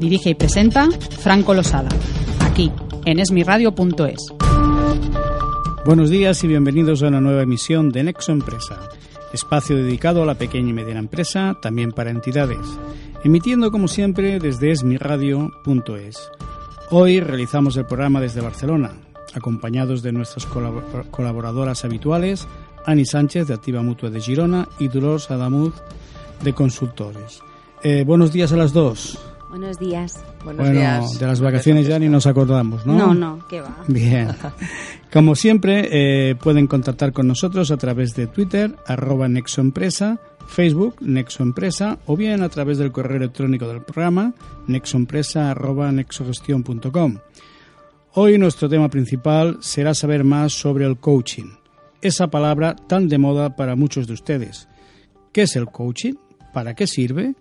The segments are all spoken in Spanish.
Dirige y presenta Franco Losada, aquí, en esmiradio.es. Buenos días y bienvenidos a una nueva emisión de Nexo Empresa, espacio dedicado a la pequeña y mediana empresa, también para entidades, emitiendo como siempre desde esmiradio.es. Hoy realizamos el programa desde Barcelona, acompañados de nuestras colaboradoras habituales, Ani Sánchez de Activa Mutua de Girona y Dolores Adamuz de Consultores. Eh, buenos días a las dos. Buenos días. Buenos bueno, de las vacaciones ya ni nos acordamos, ¿no? No, no, qué va. Bien. Como siempre, eh, pueden contactar con nosotros a través de Twitter, arroba Nexoempresa, Facebook, Nexoempresa, o bien a través del correo electrónico del programa, nexoempresa, arroba nexogestion.com. Hoy nuestro tema principal será saber más sobre el coaching, esa palabra tan de moda para muchos de ustedes. ¿Qué es el coaching? ¿Para qué sirve?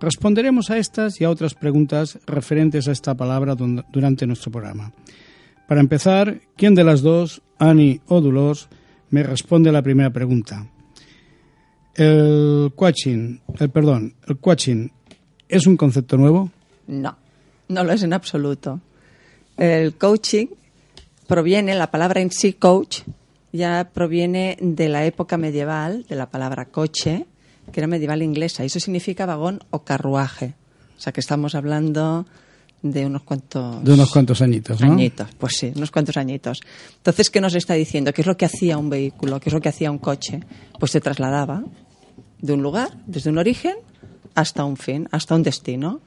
Responderemos a estas y a otras preguntas referentes a esta palabra durante nuestro programa. Para empezar, ¿quién de las dos, Ani o Dolores, me responde la primera pregunta? El coaching, el perdón, el coaching es un concepto nuevo? No, no lo es en absoluto. El coaching proviene, la palabra en sí, coach, ya proviene de la época medieval, de la palabra coche, que era medieval inglesa, y eso significa vagón o carruaje. O sea que estamos hablando de unos cuantos... De unos cuantos añitos, ¿no? Añitos, pues sí, unos cuantos añitos. Entonces, ¿qué nos está diciendo? ¿Qué es lo que hacía un vehículo? ¿Qué es lo que hacía un coche? Pues se trasladaba de un lugar, desde un origen, hasta un fin, hasta un destino.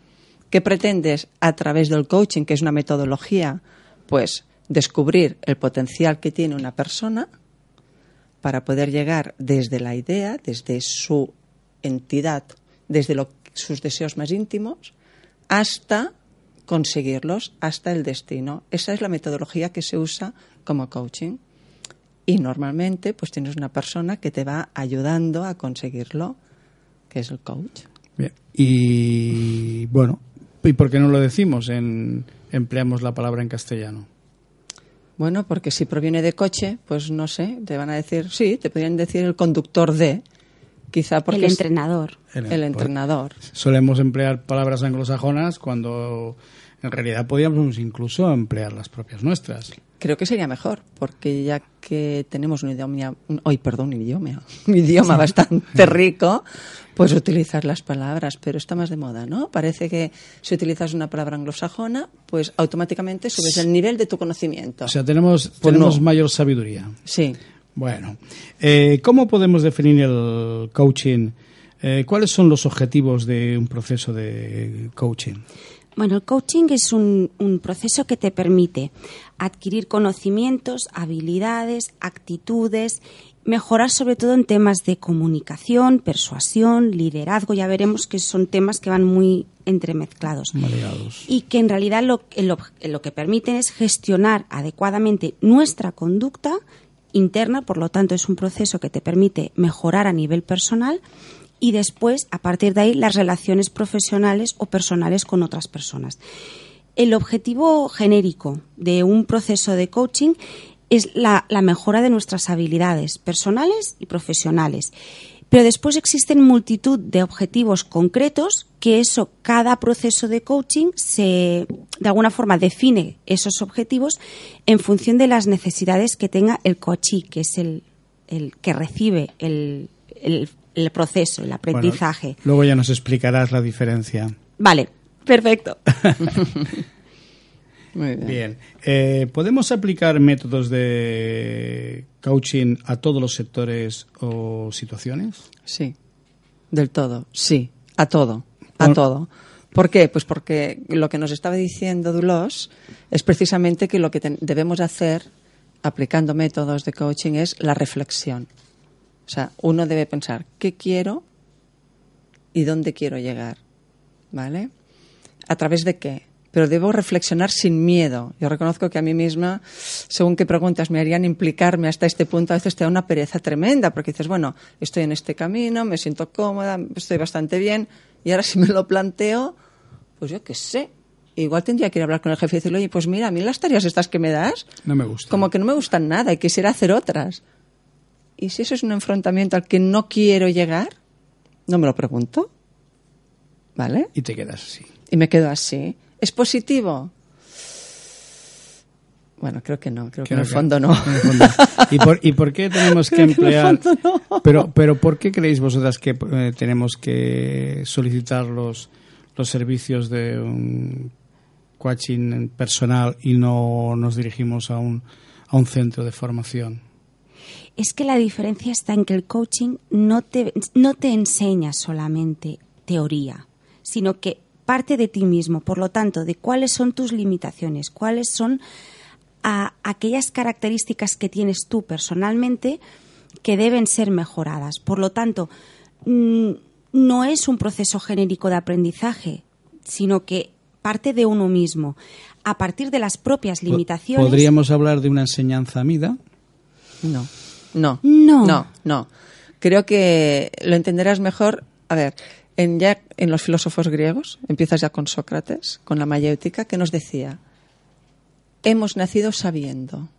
¿Qué pretendes a través del coaching, que es una metodología? Pues descubrir el potencial que tiene una persona para poder llegar desde la idea, desde su entidad, desde sus deseos más íntimos, hasta conseguirlos, hasta el destino. Esa es la metodología que se usa como coaching. Y normalmente, pues tienes una persona que te va ayudando a conseguirlo, que es el coach. Y bueno, ¿Y por qué no lo decimos? En, empleamos la palabra en castellano. Bueno, porque si proviene de coche, pues no sé, te van a decir, sí, te podrían decir el conductor de, quizá porque... El entrenador. el, entrenador. Solemos emplear palabras anglosajonas cuando en realidad podríamos incluso emplear las propias nuestras. Creo que sería mejor, porque ya que tenemos un idioma, hoy perdón, un idioma, un idioma bastante rico, pues utilizar las palabras, pero está más de moda, ¿no? Parece que si utilizas una palabra anglosajona, pues automáticamente subes el nivel de tu conocimiento. O sea, tenemos, pues tenemos mayor sabiduría. Sí. Bueno, eh, ¿cómo podemos definir el coaching? Eh, ¿Cuáles son los objetivos de un proceso de coaching? Bueno, el coaching es un, proceso que te permite adquirir conocimientos, habilidades, actitudes, mejorar sobre todo en temas de comunicación, persuasión, liderazgo. Ya veremos que son temas que van muy entremezclados. Y que en realidad lo, lo que permiten es gestionar adecuadamente nuestra conducta interna, por lo tanto es un proceso que te permite mejorar a nivel personal y después, a partir de ahí, las relaciones profesionales o personales con otras personas. El objetivo genérico de un proceso de coaching es la, mejora de nuestras habilidades personales y profesionales. Pero después existen multitud de objetivos concretos que eso, cada proceso de coaching se, de alguna forma, define esos objetivos en función de las necesidades que tenga el coachee, que es el, el que recibe el, el, el proceso, el aprendizaje. luego ya nos explicarás la diferencia. Vale, perfecto. Muy bien. Eh, ¿Podemos aplicar métodos de coaching a todos los sectores o situaciones? Sí, del todo, sí, a todo, a todo. ¿Por qué? Pues porque lo que nos estaba diciendo Dulos es precisamente que lo que debemos hacer aplicando métodos de coaching es la reflexión. O sea, uno debe pensar qué quiero y dónde quiero llegar. ¿Vale? ¿A través de qué? Pero debo reflexionar sin miedo. Yo reconozco que a mí misma, según qué preguntas me harían implicarme hasta este punto, a veces te da una pereza tremenda, porque dices, bueno, estoy en este camino, me siento cómoda, estoy bastante bien, y ahora si me lo planteo, pues yo qué sé. Igual tendría que ir a hablar con el jefe y decirle, oye, pues mira, a mí las tareas estas que me das, no me gustan. Como que no me gustan nada y quisiera hacer otras. Y si eso es un enfrentamiento al que no quiero llegar, no me lo pregunto. ¿Vale? Y te quedas así. Y me quedo así. ¿Es positivo? Bueno, creo que no, creo, que en el fondo no. ¿Y, por, ¿Y por qué tenemos que emplear? Pero, pero ¿por qué creéis vosotras que eh, tenemos que solicitar los, los servicios de un coaching personal y no nos dirigimos a un, a un centro de formación? Es que la diferencia está en que el coaching no te, no te enseña solamente teoría, sino que parte de ti mismo, por lo tanto, de cuáles son tus limitaciones, cuáles son aquellas características que tienes tú personalmente que deben ser mejoradas. Por lo tanto, mm, no es un proceso genérico de aprendizaje, sino que parte de uno mismo, a partir de las propias limitaciones. ¿Podríamos hablar de una enseñanza mida? No, no, no, no, no. Creo que lo entenderás mejor. A ver, en, ya en los filósofos griegos, empiezas ya con Sócrates, con la mayéutica, que nos decía, hemos nacido sabiendo.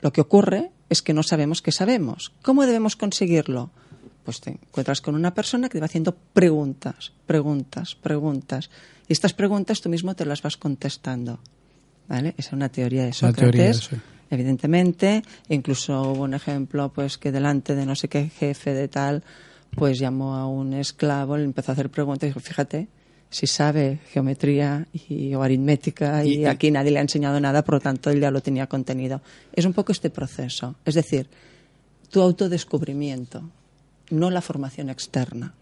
Lo que ocurre es que no sabemos qué sabemos. ¿Cómo debemos conseguirlo? Pues te encuentras con una persona que te va haciendo preguntas, preguntas, preguntas. Y estas preguntas tú mismo te las vas contestando. ¿Vale? Esa es una teoría de Sócrates. Evidentemente, incluso hubo un ejemplo pues que delante de no sé qué jefe de tal, pues llamó a un esclavo, le empezó a hacer preguntas y dijo, fíjate, si sabe geometría y, o aritmética y, aquí nadie le ha enseñado nada, por lo tanto él ya lo tenía contenido. Es un poco este proceso, es decir, tu autodescubrimiento, no la formación externa.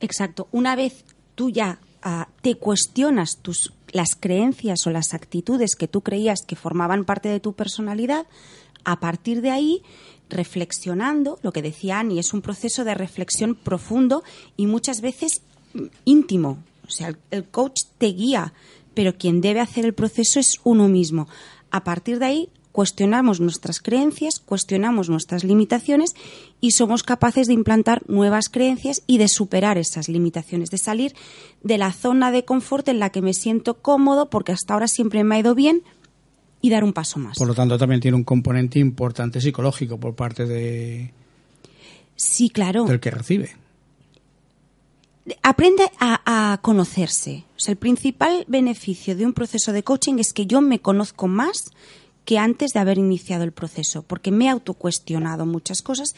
Exacto. Una vez tú ya ah, te cuestionas tus, las creencias o las actitudes que tú creías que formaban parte de tu personalidad, a partir de ahí reflexionando, lo que decía Annie, es un proceso de reflexión profundo y muchas veces íntimo. O sea, el, coach te guía, pero quien debe hacer el proceso es uno mismo. A partir de ahí, cuestionamos nuestras creencias, cuestionamos nuestras limitaciones y somos capaces de implantar nuevas creencias y de superar esas limitaciones, de salir de la zona de confort en la que me siento cómodo porque hasta ahora siempre me ha ido bien y dar un paso más. Por lo tanto, también tiene un componente importante psicológico por parte de Sí, claro. del que recibe aprende a, conocerse. O sea, el principal beneficio de un proceso de coaching es que yo me conozco más que antes de haber iniciado el proceso, porque me he autocuestionado muchas cosas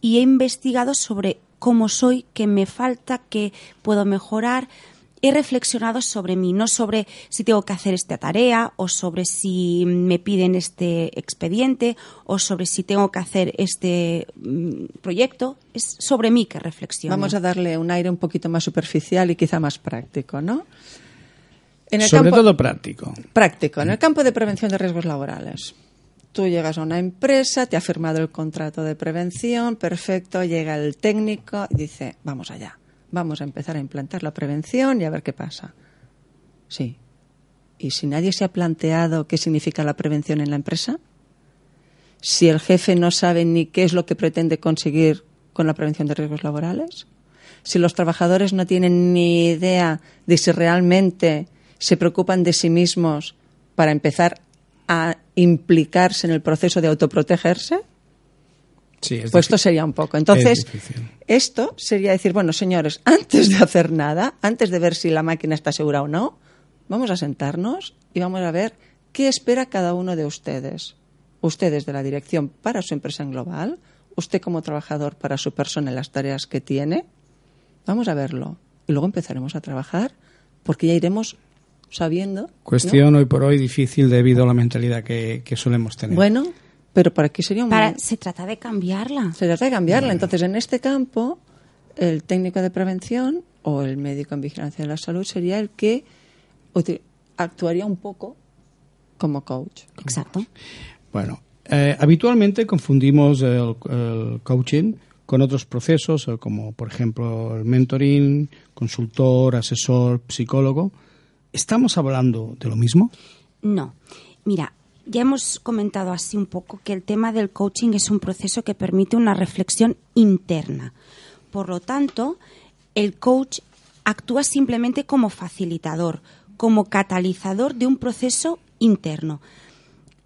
y he investigado sobre cómo soy, qué me falta, qué puedo mejorar, he reflexionado sobre mí, no sobre si tengo que hacer esta tarea o sobre si me piden este expediente o sobre si tengo que hacer este mm, proyecto. Es sobre mí que reflexiono. Vamos a darle un aire un poquito más superficial y quizá más práctico, ¿no? sobre todo práctico. Práctico. En el campo de prevención de riesgos laborales. Tú llegas a una empresa, te ha firmado el contrato de prevención, perfecto, llega el técnico y dice, vamos allá vamos a empezar a implantar la prevención y a ver qué pasa. Sí. ¿Y si nadie se ha planteado qué significa la prevención en la empresa? Si el jefe no sabe ni qué es lo que pretende conseguir con la prevención de riesgos laborales? Si los trabajadores no tienen ni idea de si realmente se preocupan de sí mismos para empezar a implicarse en el proceso de autoprotegerse? Pues esto sería un poco. Entonces, esto sería decir, bueno, señores, antes de hacer nada, antes de ver si la máquina está segura o no, vamos a sentarnos y vamos a ver qué espera cada uno de ustedes. Ustedes de la dirección para su empresa en global, usted como trabajador para su persona en las tareas que tiene. Vamos a verlo. Y luego empezaremos a trabajar porque ya iremos sabiendo. Cuestión hoy por hoy difícil debido a la mentalidad que, que solemos tener. Bueno, pero para qué sería un... Se trata de cambiarla. Se trata de cambiarla. Entonces, en este campo, el técnico de prevención o el médico en vigilancia de la salud sería el que actuaría un poco como coach. Exacto. Bueno, eh, habitualmente confundimos el, el coaching con otros procesos, eh, como por ejemplo el mentoring, consultor, asesor, psicólogo. ¿Estamos hablando de lo mismo? No. Mira, ya hemos comentado así un poco que el tema del coaching es un proceso que permite una reflexión interna. Por lo tanto, el coach actúa simplemente como facilitador, como catalizador de un proceso interno.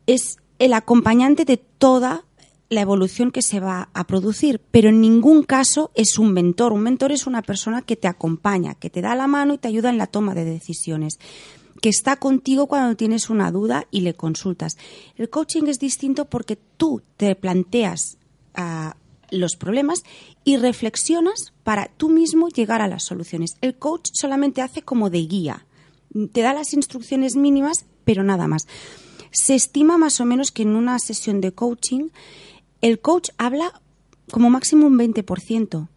Es el acompañante de toda la evolución que se va a producir, pero en ningún caso es un mentor. Un mentor es una persona que te acompaña, que te da la mano y te ayuda en la toma de decisiones, que está contigo cuando tienes una duda y le consultas. El coaching es distinto porque tú te planteas ah, los problemas y reflexionas para tú mismo llegar a las soluciones. El coach solamente hace como de guía, te da las instrucciones mínimas, pero nada más. Se estima más o menos que en una sesión de coaching el coach habla como máximo un 20%,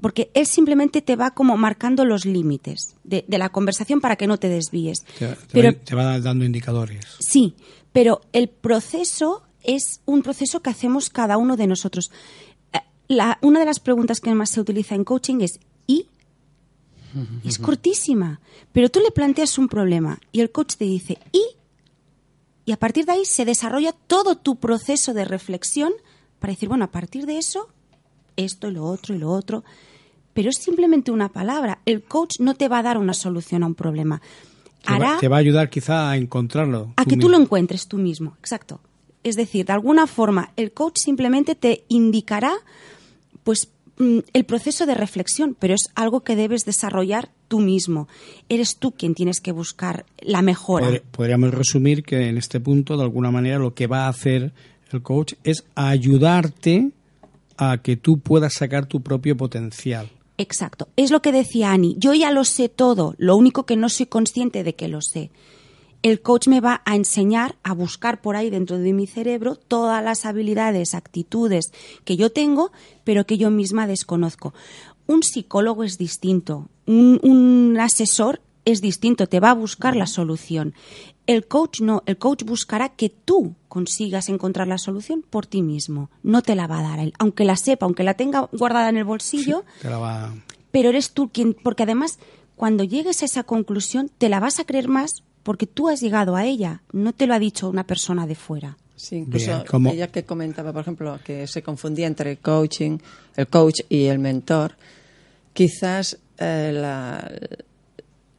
porque él simplemente te va como marcando los límites de, de la conversación para que no te desvíes. Te, te Pero- va, te va dando indicadores. Sí, pero el proceso es un proceso que hacemos cada uno de nosotros. Eh, La, una de las preguntas que más se utiliza en coaching es ¿y? Es cortísima, pero tú le planteas un problema y el coach te dice ¿y? Y a partir de ahí se desarrolla todo tu proceso de reflexión para decir, bueno, a partir de eso, esto y lo otro y lo otro. Pero es simplemente una palabra. El coach no te va a dar una solución a un problema. Te va, Hará te va a ayudar quizá a encontrarlo. a que tú lo encuentres tú mismo, exacto. Es decir, de alguna forma, el coach simplemente te indicará pues mm, el proceso de reflexión, pero es algo que debes desarrollar tú mismo. Eres tú quien tienes que buscar la mejora. Podríamos resumir que en este punto, de alguna manera, lo que va a hacer el coach es ayudarte a que tú puedas sacar tu propio potencial. Exacto. Es lo que decía Ani. Yo ya lo sé todo, lo único que no soy consciente de que lo sé. El coach me va a enseñar a buscar por ahí dentro de mi cerebro todas las habilidades, actitudes que yo tengo, pero que yo misma desconozco. Un psicólogo es distinto, un, un asesor es distinto, te va a buscar la solución. El coach no, el coach buscará que tú consigas encontrar la solución por ti mismo, no te la va a dar él, aunque la sepa, aunque la tenga guardada en el bolsillo, Te la va- pero eres tú quien, porque además cuando llegues a esa conclusión te la vas a creer más porque tú has llegado a ella, no te lo ha dicho una persona de fuera. Sí, incluso Bien, como- ella que comentaba, por ejemplo, que se confundía entre coaching, el coach y el mentor, quizás eh, la,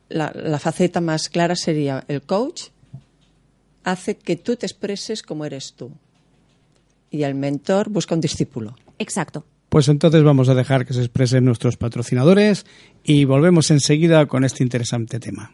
la, la faceta más clara sería el coach hace que tú te expreses como eres tú y el mentor busca un discípulo. Exacto. Pues entonces vamos a dejar que se expresen nuestros patrocinadores y volvemos enseguida con este interesante tema.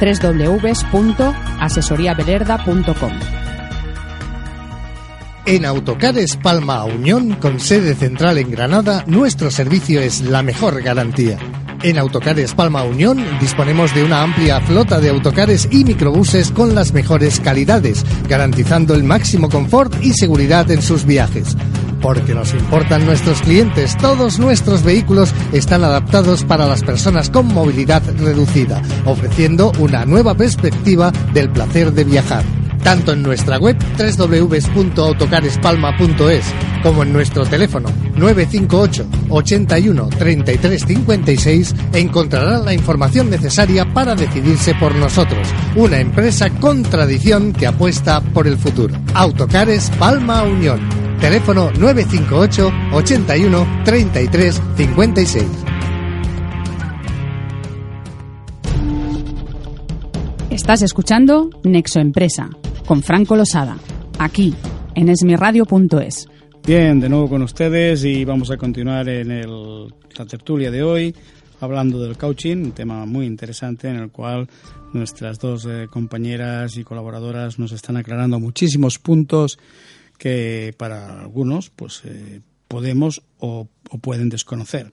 www.asesoriabelerda.com. En Autocares Palma Unión, con sede central en Granada, nuestro servicio es la mejor garantía. En Autocares Palma Unión disponemos de una amplia flota de autocares y microbuses con las mejores calidades, garantizando el máximo confort y seguridad en sus viajes. Porque nos importan nuestros clientes, todos nuestros vehículos están adaptados para las personas con movilidad reducida, ofreciendo una nueva perspectiva del placer de viajar tanto en nuestra web www.autocarespalma.es como en nuestro teléfono 958 81 33 56 encontrará la información necesaria para decidirse por nosotros, una empresa con tradición que apuesta por el futuro. Autocares Palma Unión. Teléfono 958 81 33 56. Estás escuchando Nexo Empresa con Franco Losada, aquí en esmiradio.es. Bien, de nuevo con ustedes y vamos a continuar en el- la tertulia de hoy hablando del coaching, un tema muy interesante en el cual nuestras dos eh, compañeras y colaboradoras nos están aclarando muchísimos puntos que para algunos pues eh, podemos o, pueden desconocer.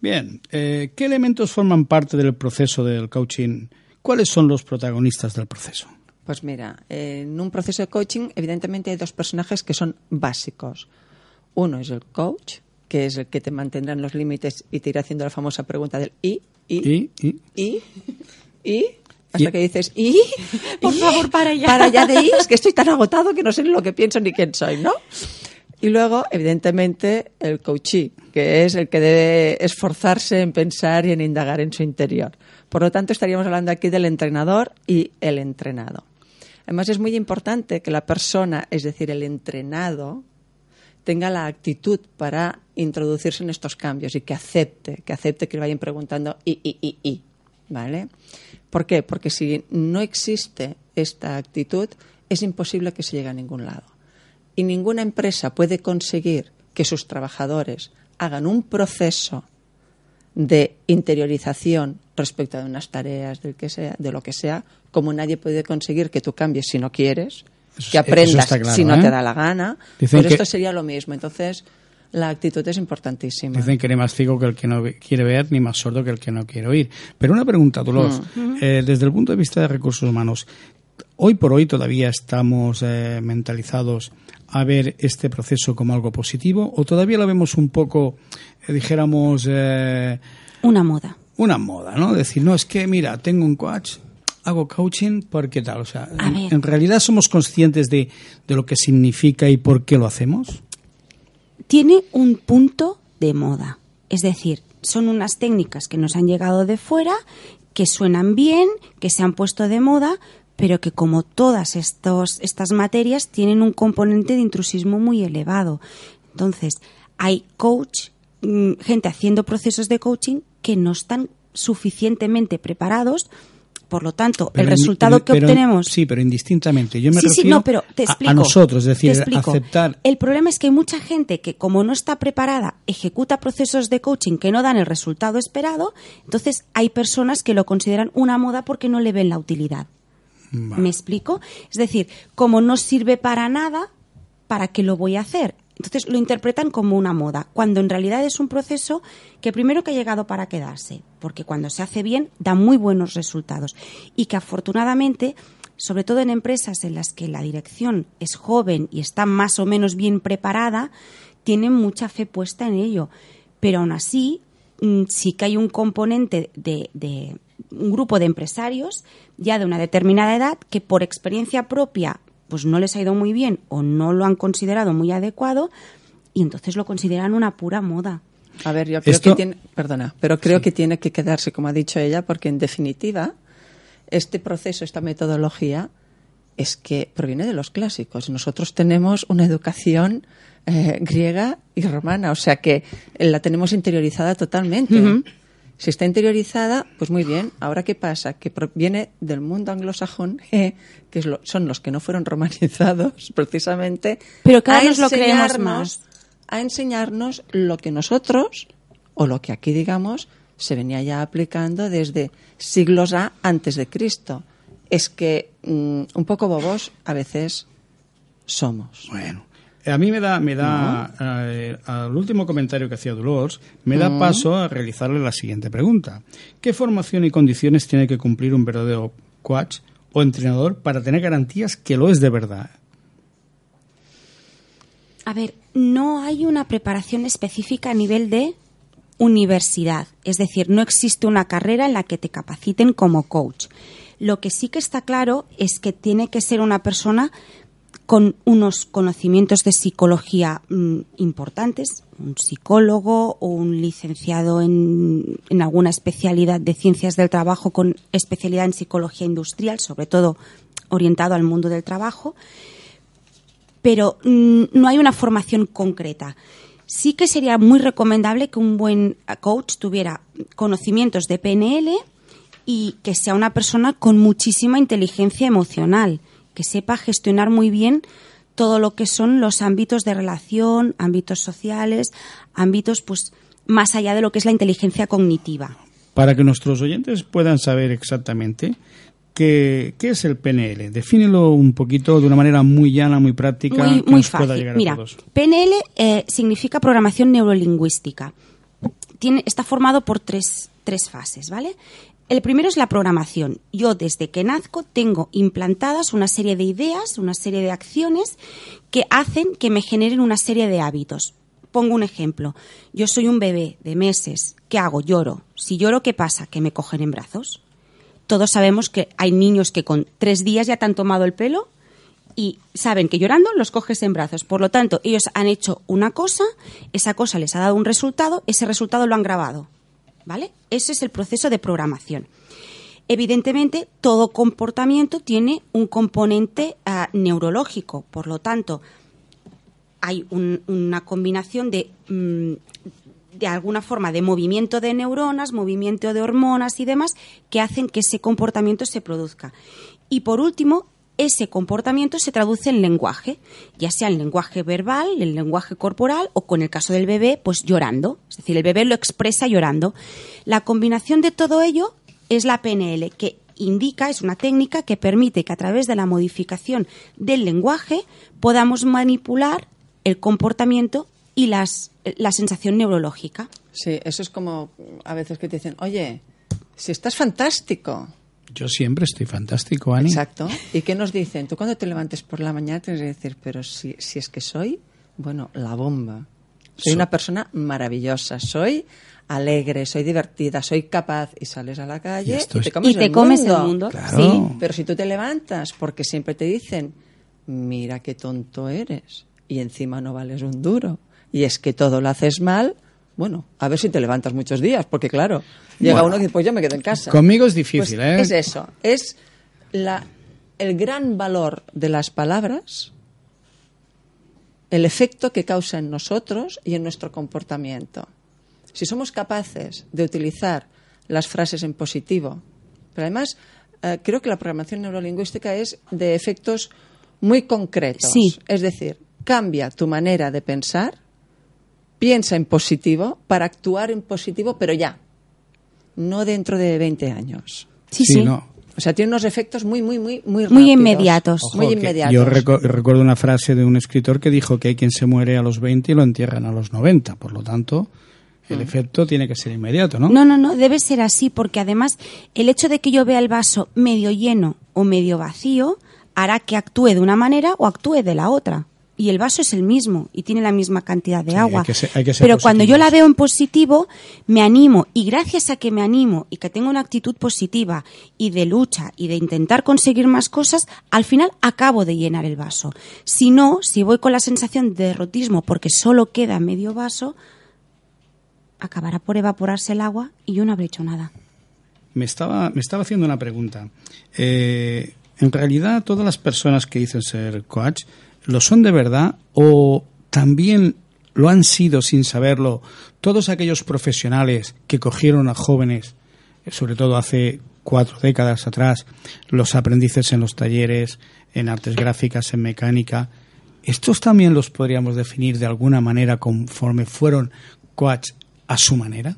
Bien, eh, ¿qué elementos forman parte del proceso del coaching? ¿Cuáles son los protagonistas del proceso? Pues mira, en un proceso de coaching evidentemente hay dos personajes que son básicos. Uno es el coach, que es el que te mantendrá en los límites y te irá haciendo la famosa pregunta del ¿y? ¿y? ¿Y? ¿y? ¿y? Hasta que dices ¿y? Por ¿y? favor, para ya. Para ya de ¿y? Es que estoy tan agotado que no sé ni lo que pienso ni quién soy, ¿no? Y luego, evidentemente, el coachee, que es el que debe esforzarse en pensar y en indagar en su interior. Por lo tanto, estaríamos hablando aquí del entrenador y el entrenado. Además, es muy importante que la persona, es decir, el entrenado, tenga la actitud para introducirse en estos cambios y que acepte, que acepte que le vayan preguntando y, y, y, y. ¿Vale? ¿Por qué? Porque si no existe esta actitud, es imposible que se llegue a ningún lado. Y ninguna empresa puede conseguir que sus trabajadores hagan un proceso de interiorización respecto de unas tareas, del que sea, de lo que sea, como nadie puede conseguir que tú cambies si no quieres, Eso- que aprendas claro, si no ¿eh? te da la gana. Dicen que- esto sería lo mismo. Entonces, la actitud es importantísima. Dicen que ni más ciego que el que no quiere ver, ni más sordo que el que no quiere oír. Pero una pregunta, Dolores. Eh, desde el punto de vista de recursos humanos, hoy por hoy todavía estamos eh, mentalizados a ver este proceso como algo positivo o todavía lo vemos un poco, eh, dijéramos, eh, Una moda. una moda, ¿no? Decir, no, es que mira, tengo un coach, hago coaching porque tal. O sea, en realidad somos conscientes de, de lo que significa y por qué lo hacemos. tiene un punto de moda. Es decir, son unas técnicas que nos han llegado de fuera, que suenan bien, que se han puesto de moda, pero que como todas estos, estas materias tienen un componente de intrusismo muy elevado. Entonces, hay coach, mm, gente haciendo procesos de coaching que no están suficientemente preparados. Por lo tanto, Pero el resultado pero- que pero- obtenemos Sí, pero indistintamente. Yo me sí, sí, refiero no, pero te a- explico. a, nosotros, es decir, aceptar. El problema es que hay mucha gente que, como no está preparada, ejecuta procesos de coaching que no dan el resultado esperado. Entonces, hay personas que lo consideran una moda porque no le ven la utilidad. ¿Me explico? Es decir, como no sirve para nada, ¿para qué lo voy a hacer? Entonces lo interpretan como una moda, cuando en realidad es un proceso que primero que ha llegado para quedarse, porque cuando se hace bien da muy buenos resultados y que afortunadamente, sobre todo en empresas en las que la dirección es joven y está más o menos bien preparada, tienen mucha fe puesta en ello. Pero aún así, mm, sí que hay un componente de, de un grupo de empresarios ya de una determinada edad que por experiencia propia pues no les ha ido muy bien o no lo han considerado muy adecuado y entonces lo consideran una pura moda. A ver, yo creo Esto- que tiene, perdona, pero creo que tiene que quedarse, como ha dicho ella, porque en definitiva, este proceso, esta metodología, es que proviene de los clásicos. Nosotros tenemos una educación eh, griega y romana, o sea que la tenemos interiorizada totalmente. Si está interiorizada, pues muy bien. Ahora, ¿qué pasa? Que proviene del mundo anglosajón, eh, que es lo- son los que no fueron romanizados, precisamente. Pero cada a vez nos lo creemos enseñarnos- más. a enseñarnos lo que nosotros, o lo que aquí digamos, se venía ya aplicando desde siglos A antes de Cristo. Es que mm, un poco bobos a veces somos. Bueno, a mí me da, me da eh, al último comentario que hacía Dolores, me da paso a realizarle la siguiente pregunta. ¿Qué formación y condiciones tiene que cumplir un verdadero coach o entrenador para tener garantías que lo es de verdad? A ver, no hay una preparación específica a nivel de universidad, es decir, no existe una carrera en la que te capaciten como coach. Lo que sí que está claro es que tiene que ser una persona con unos conocimientos de psicología mm, importantes, un psicólogo o un licenciado en, alguna especialidad de ciencias del trabajo con especialidad en psicología industrial, sobre todo orientado al mundo del trabajo, pero mm, no hay una formación concreta. Sí que sería muy recomendable que un buen eh, coach tuviera conocimientos de PNL y que sea una persona con muchísima inteligencia emocional, que sepa gestionar muy bien todo lo que son los ámbitos de relación, ámbitos sociales, ámbitos pues más allá de lo que es la inteligencia cognitiva. Para que nuestros oyentes puedan saber exactamente qué, qué es el PNL. Defínelo un poquito de una manera muy llana, muy práctica, Muy, que muy nos pueda fácil. llegar Mira, a todos. PNL eh, significa programación neurolingüística. Tiene, está formado por tres, tres fases, ¿vale? El primero es la programación. Yo desde que nazco tengo implantadas una serie de ideas, una serie de acciones que hacen que me generen una serie de hábitos. Pongo un ejemplo. Yo soy un bebé de meses. ¿Qué hago? Lloro. Si lloro, ¿qué pasa? Que me cogen en brazos. Todos sabemos que hay niños que con tres días ya te han tomado el pelo y saben que llorando los coges en brazos. Por lo tanto, ellos han hecho una cosa, esa cosa les ha dado un resultado, ese resultado lo han grabado. ¿Vale? Ese es el proceso de programación. Evidentemente, todo comportamiento tiene un componente ah, neurológico. Por lo tanto, hay un- una combinación de, mm, de alguna forma, de movimiento de neuronas, movimiento de hormonas y demás, que hacen que ese comportamiento se produzca. Y por último, ese comportamiento se traduce en lenguaje, ya sea en lenguaje verbal, en lenguaje corporal o con el caso del bebé, pues llorando. Es decir, el bebé lo expresa llorando. La combinación de todo ello es la PNL, que indica, es una técnica que permite que a través de la modificación del lenguaje podamos manipular el comportamiento y las, la sensación neurológica. Sí, eso es como a veces que te dicen, oye, si estás fantástico. Yo siempre estoy fantástico, Ani. Exacto. ¿Y qué nos dicen? Tú cuando te levantes por la mañana tienes que decir, pero si, si es que soy, bueno, la bomba. Soy So- una persona maravillosa, soy alegre, soy divertida, soy capaz y sales a la calle Y te comes, Y te el, comes mundo. el mundo. Claro. Sí. Pero si tú te levantas porque siempre te dicen, mira qué tonto eres y encima no vales un duro y es que todo lo haces mal, bueno, a ver si te levantas muchos días, porque claro, llega Bueno. uno y dice, pues yo me quedo en casa. Conmigo es difícil, Pues ¿eh? Es eso, es la, el gran valor de las palabras, el efecto que causa en nosotros y en nuestro comportamiento. Si somos capaces de utilizar las frases en positivo, pero además eh, creo que la programación neurolingüística es de efectos muy concretos. Sí. Es decir, cambia tu manera de pensar, piensa en positivo para actuar en positivo, pero ya, no dentro de 20 años. Sí, sí. no. O sea, tiene unos efectos muy, muy, muy, muy Muy rápidos. inmediatos. muy Ojo, que inmediatos. Yo recuerdo una frase de un escritor que dijo que hay quien se muere a los 20 y lo entierran a los 90. Por lo tanto, el efecto tiene que ser inmediato, ¿no? No, no, no, debe ser así porque además el hecho de que yo vea el vaso medio lleno o medio vacío hará que actúe de una manera o actúe de la otra. Y el vaso es el mismo y tiene la misma cantidad de Sí, agua. hay que ser- hay que ser Pero cuando yo la veo en positivo, me animo y gracias a que me animo y que tengo una actitud positiva y de lucha y de intentar conseguir más cosas, al final acabo de llenar el vaso. Si no, si voy con la sensación de derrotismo porque solo queda medio vaso, acabará por evaporarse el agua y yo no habré hecho nada. Me estaba, me estaba haciendo una pregunta. Eh, en realidad, todas las personas que dicen ser coach, ¿lo son de verdad o también lo han sido sin saberlo todos aquellos profesionales que cogieron a jóvenes, sobre todo hace cuatro décadas atrás, los aprendices en los talleres, en artes gráficas, en mecánica? ¿Estos también los podríamos definir de alguna manera conforme fueron coach a su manera?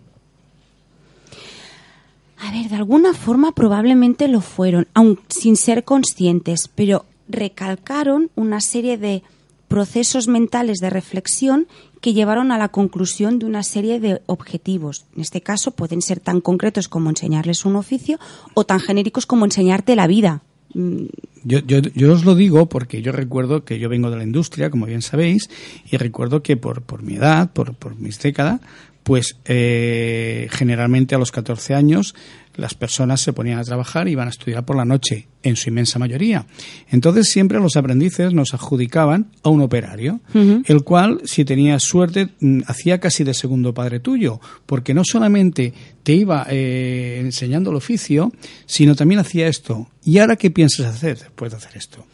A ver, de alguna forma probablemente lo fueron, aun sin ser conscientes, pero recalcaron una serie de procesos mentales de reflexión que llevaron a la conclusión de una serie de objetivos. En este caso pueden ser tan concretos como enseñarles un oficio o tan genéricos como enseñarte la vida. Mm, Yo, os lo digo porque yo recuerdo que yo vengo de la industria, como bien sabéis, y recuerdo que por, mi edad, por, por mis décadas, pues eh, generalmente a los 14 años las personas se ponían a trabajar y iban a estudiar por la noche, en su inmensa mayoría. Entonces siempre los aprendices nos adjudicaban a un operario, el cual, si tenías suerte, mm, hacía casi de segundo padre tuyo, porque no solamente te iba eh, enseñando el oficio, sino también hacía esto. ¿Y ahora qué piensas hacer después de hacer esto?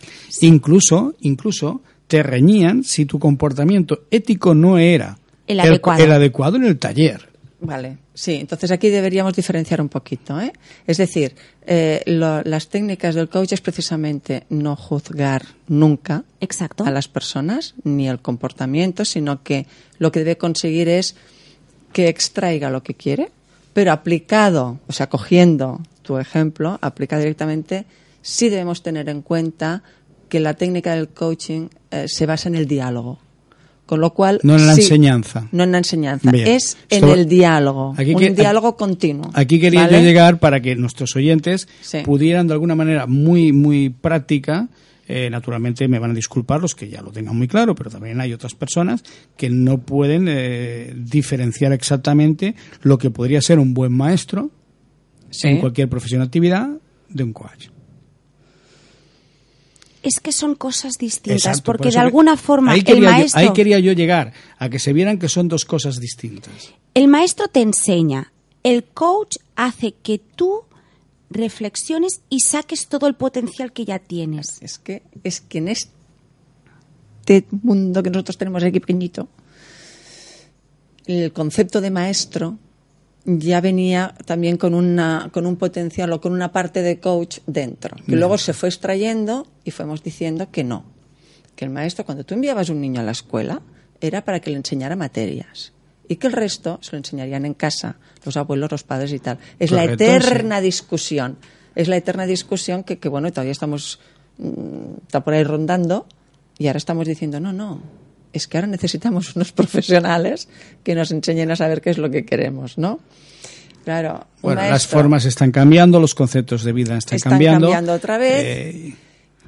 Incluso, incluso te reñían si tu comportamiento ético no era El adecuado. el adecuado en el taller. Vale, sí, entonces aquí deberíamos diferenciar un poquito. ¿eh? Es decir, eh, lo- las técnicas del coach es precisamente no juzgar nunca Exacto. a las personas ni el comportamiento, sino que lo que debe conseguir es que extraiga lo que quiere, Pero aplicado, o sea, cogiendo tu ejemplo, aplicado directamente, sí debemos tener en cuenta que la técnica del coaching eh, se basa en el diálogo. Con lo cual. No en la sí, enseñanza. No en la enseñanza. Bien. Es en Esto- el diálogo. Aquí un diálogo continuo. Aquí quería ¿vale? yo llegar para que nuestros oyentes Sí. pudieran de alguna manera muy, muy práctica, eh, naturalmente me van a disculpar los que ya lo tengan muy claro, pero también hay otras personas que no pueden eh, diferenciar exactamente lo que podría ser un buen maestro Sí. en cualquier profesión o actividad de un coach. Es que son cosas distintas, Exacto, porque de que- alguna forma ahí el yo- maestro, ahí quería yo llegar, a que se vieran que son dos cosas distintas. el maestro te enseña, el coach hace que tú reflexiones y saques todo el potencial que ya tienes. Es que, es que en este mundo que nosotros tenemos aquí pequeñito, el concepto de maestro ya venía también con, una, con un potencial o con una parte de coach dentro, que luego se fue extrayendo y fuimos diciendo que no, que el maestro, cuando tú enviabas un niño a la escuela, era para que le enseñara materias. Y que el resto se lo enseñarían en casa, los abuelos, los padres y tal. Es la eterna discusión, es la eterna discusión que, que bueno, todavía estamos, mm, está por ahí rondando y ahora estamos diciendo, no, no, es que ahora necesitamos unos profesionales que nos enseñen a saber qué es lo que queremos, ¿no? Claro, Bueno, las formas están cambiando, los conceptos de vida están, Están cambiando. cambiando otra vez. Eh,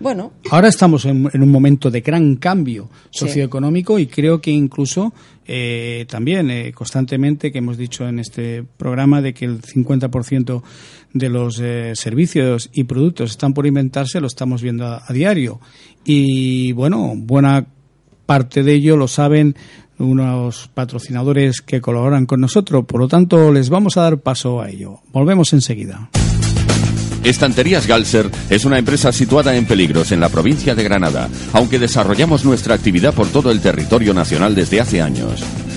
Bueno, Ahora estamos en, en un momento de gran cambio Sí. socioeconómico y creo que incluso eh, también eh, constantemente que hemos dicho en este programa de que el 50% de los eh, servicios y productos están por inventarse, lo estamos viendo a, a diario. Y bueno, buena parte de ello lo saben unos patrocinadores que colaboran con nosotros, por lo tanto les vamos a dar paso a ello. Volvemos enseguida. Estanterías Galser es una empresa situada en Peligros, en la provincia de Granada, aunque desarrollamos nuestra actividad por todo el territorio nacional desde hace años.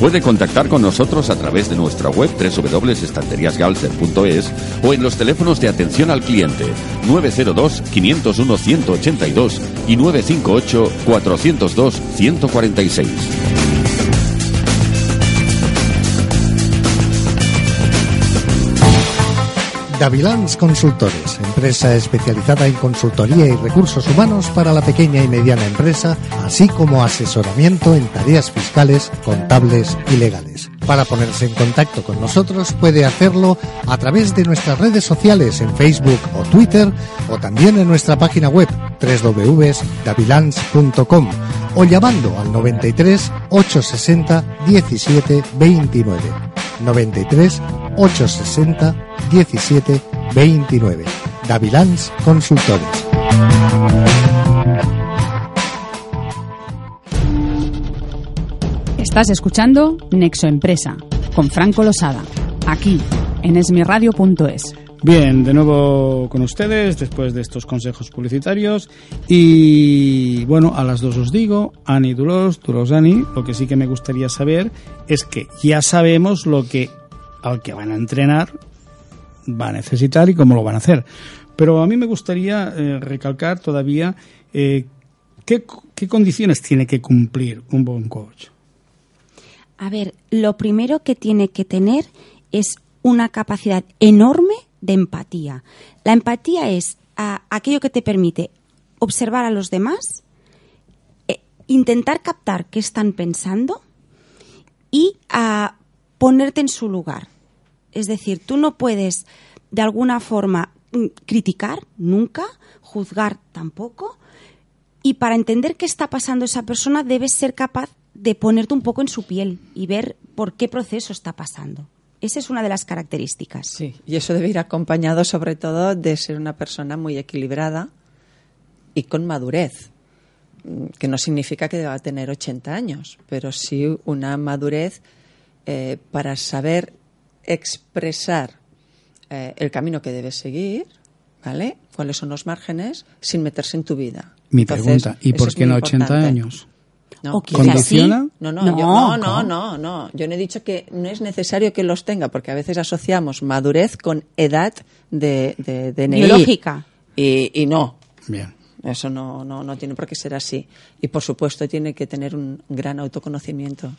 Puede contactar con nosotros a través de nuestra web www.estanteriasgalser.es o en los teléfonos de atención al cliente 902-501-182 y 958-402-146. Davilans Consultores, empresa especializada en consultoría y recursos humanos para la pequeña y mediana empresa, así como asesoramiento en tareas fiscales, contables y legales. Para ponerse en contacto con nosotros puede hacerlo a través de nuestras redes sociales en Facebook o Twitter o también en nuestra página web www.davilans.com o llamando al 93 860 17 29. 93 860 17 29. Davilans Consultores. Estás escuchando Nexo Empresa con Franco Losada, aquí en esmiradio.es. Bien, de nuevo con ustedes después de estos consejos publicitarios y bueno, a las dos os digo, Ani Duros, Duros Ani, lo que sí que me gustaría saber es que ya sabemos lo que al que van a entrenar va a necesitar y cómo lo van a hacer. Pero a mí me gustaría eh, recalcar todavía eh, ¿qué, qué condiciones tiene que cumplir un buen coach. A ver, lo primero que tiene que tener es una capacidad enorme de empatía. La empatía es ah, aquello que te permite observar a los demás, eh, intentar captar qué están pensando y ah, ponerte en su lugar. Es decir, tú no puedes de alguna forma mm, criticar nunca, juzgar tampoco, y para entender qué está pasando esa persona debes ser capaz de ponerte un poco en su piel y ver por qué proceso está pasando. Esa es una de las características. Sí, y eso debe ir acompañado sobre todo de ser una persona muy equilibrada y con madurez, que no significa que deba tener 80 años, pero sí una madurez eh, para saber expresar eh, el camino que debes seguir, ¿vale? ¿Cuáles son los márgenes sin meterse en tu vida? Mi Entonces, pregunta, ¿y por qué no 80 importante. años? No. O quizás ¿Condiciona? sí. No, no, No, yo, no, no, no, no. Yo no he dicho que no es necesario que los tenga, porque a veces asociamos madurez con edad de, de, de DNI. Biológica. Y, y no. Bien. Eso no, no, no tiene por qué ser así. Y por supuesto tiene que tener un gran autoconocimiento.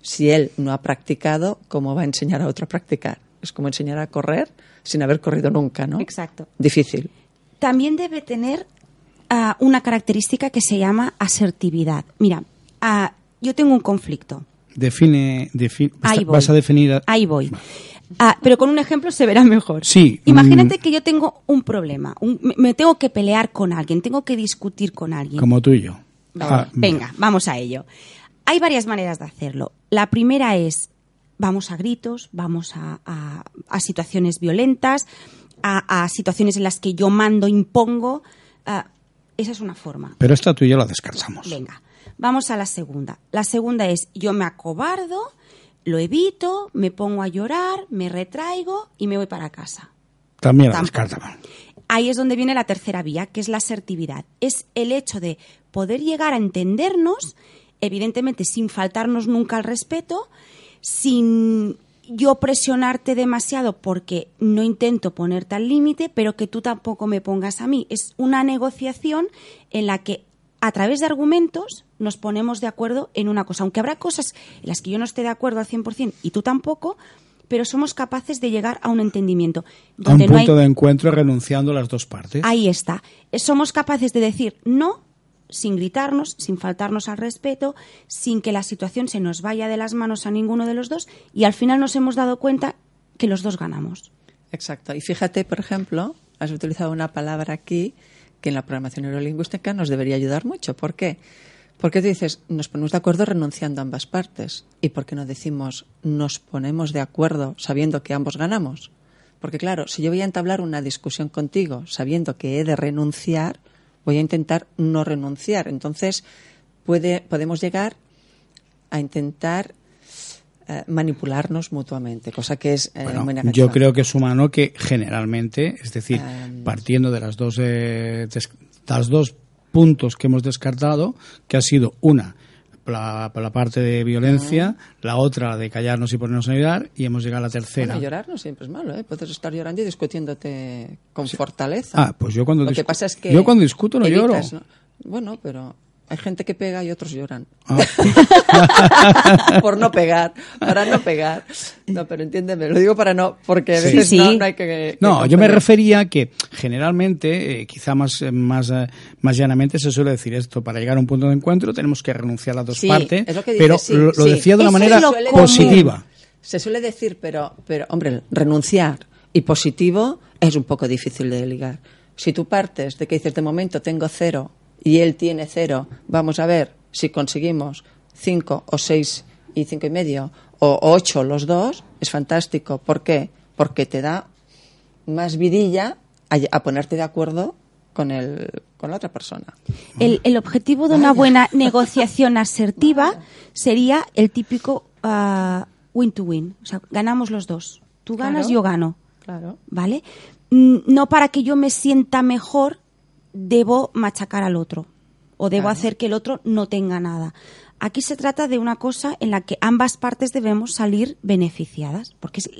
Si él no ha practicado, ¿cómo va a enseñar a otro a practicar? Es como enseñar a correr sin haber corrido nunca, ¿no? Exacto. Difícil. También debe tener una característica que se llama asertividad. Mira, yo tengo un conflicto. Define, defi- Ahí vas- voy. vas a definir. a- Ahí voy. Ah, pero con un ejemplo se verá mejor. Sí, Imagínate mm. que yo tengo un problema, un- me, tengo que pelear con alguien, tengo que discutir con alguien. Como tú y yo. Vale, Ah, Venga, vamos a ello. Hay varias maneras de hacerlo. La primera es, vamos a gritos, vamos a, a- a situaciones violentas, a, a situaciones en las que yo mando, impongo. Ah, esa es una forma. Pero esta tú y yo la descartamos. Venga, vamos a la segunda. La segunda es, yo me acobardo, lo evito, me pongo a llorar, me retraigo y me voy para casa. También la descartamos. Ahí es donde viene la tercera vía, que es la asertividad. Es el hecho de poder llegar a entendernos, evidentemente sin faltarnos nunca al respeto, sin yo presionarte demasiado porque no intento ponerte al límite, pero que tú tampoco me pongas a mí. Es una negociación en la que a través de argumentos nos ponemos de acuerdo en una cosa, aunque habrá cosas en las que yo no esté de acuerdo al 100% y tú tampoco, pero somos capaces de llegar a un entendimiento. A un Donde no hay- punto de encuentro renunciando a las dos partes. Ahí está. Somos capaces de decir no sin gritarnos, sin faltarnos al respeto, sin que la situación se nos vaya de las manos a ninguno de los dos y al final nos hemos dado cuenta que los dos ganamos. Exacto. Y fíjate, por ejemplo, has utilizado una palabra aquí que en la programación neurolingüística nos debería ayudar mucho. ¿Por qué? Porque dices, nos ponemos de acuerdo renunciando a ambas partes. ¿Y por qué no decimos, nos ponemos de acuerdo sabiendo que ambos ganamos? Porque claro, si yo voy a entablar una discusión contigo sabiendo que he de renunciar, voy a intentar no renunciar. Entonces, puede, podemos llegar a intentar eh, manipularnos mutuamente, cosa que es eh, Bueno, muy negativa. yo creo que es humano que generalmente, es decir, Em. partiendo de las dos, eh, des- las dos puntos que hemos descartado, que ha sido una, la, la parte de violencia, la otra, de callarnos y ponernos a ayudar, y hemos llegado a la tercera. Bueno, llorar no siempre es malo, ¿eh? Puedes estar llorando y discutiéndote con fortaleza. Ah, pues yo cuando Lo que pasa es que yo cuando discuto no evitas, lloro. ¿no? Bueno, pero hay gente que pega y otros lloran. Ah, Por no pegar, para no pegar. No, pero entiéndeme, lo digo para no, porque a veces Sí, no, sí. no hay que... que No, yo me refería a que generalmente, eh, quizá más, eh, más, eh, más llanamente se suele decir esto, para llegar a un punto de encuentro tenemos que renunciar a las dos Sí, partes, es lo que dices, pero sí, lo, lo sí. decía de una Eso manera positiva. Se suele decir, pero, pero, hombre, renunciar y positivo es un poco difícil de ligar. Si tú partes de que dices, de momento tengo cero y él tiene cero, vamos a ver si conseguimos cinco o seis y cinco y medio o ocho los dos, es fantástico. ¿Por qué? Porque te da más vidilla a, a ponerte de acuerdo con, el, con la otra persona. El, el objetivo de una buena negociación asertiva sería el típico ah, win to win. O sea, ganamos los dos. Tú ganas, Claro. yo gano. Claro. ¿Vale? Mm, No para que yo me sienta mejor, debo machacar al otro. O debo Claro. hacer que el otro no tenga nada. Aquí se trata de una cosa en la que ambas partes debemos salir beneficiadas. Porque es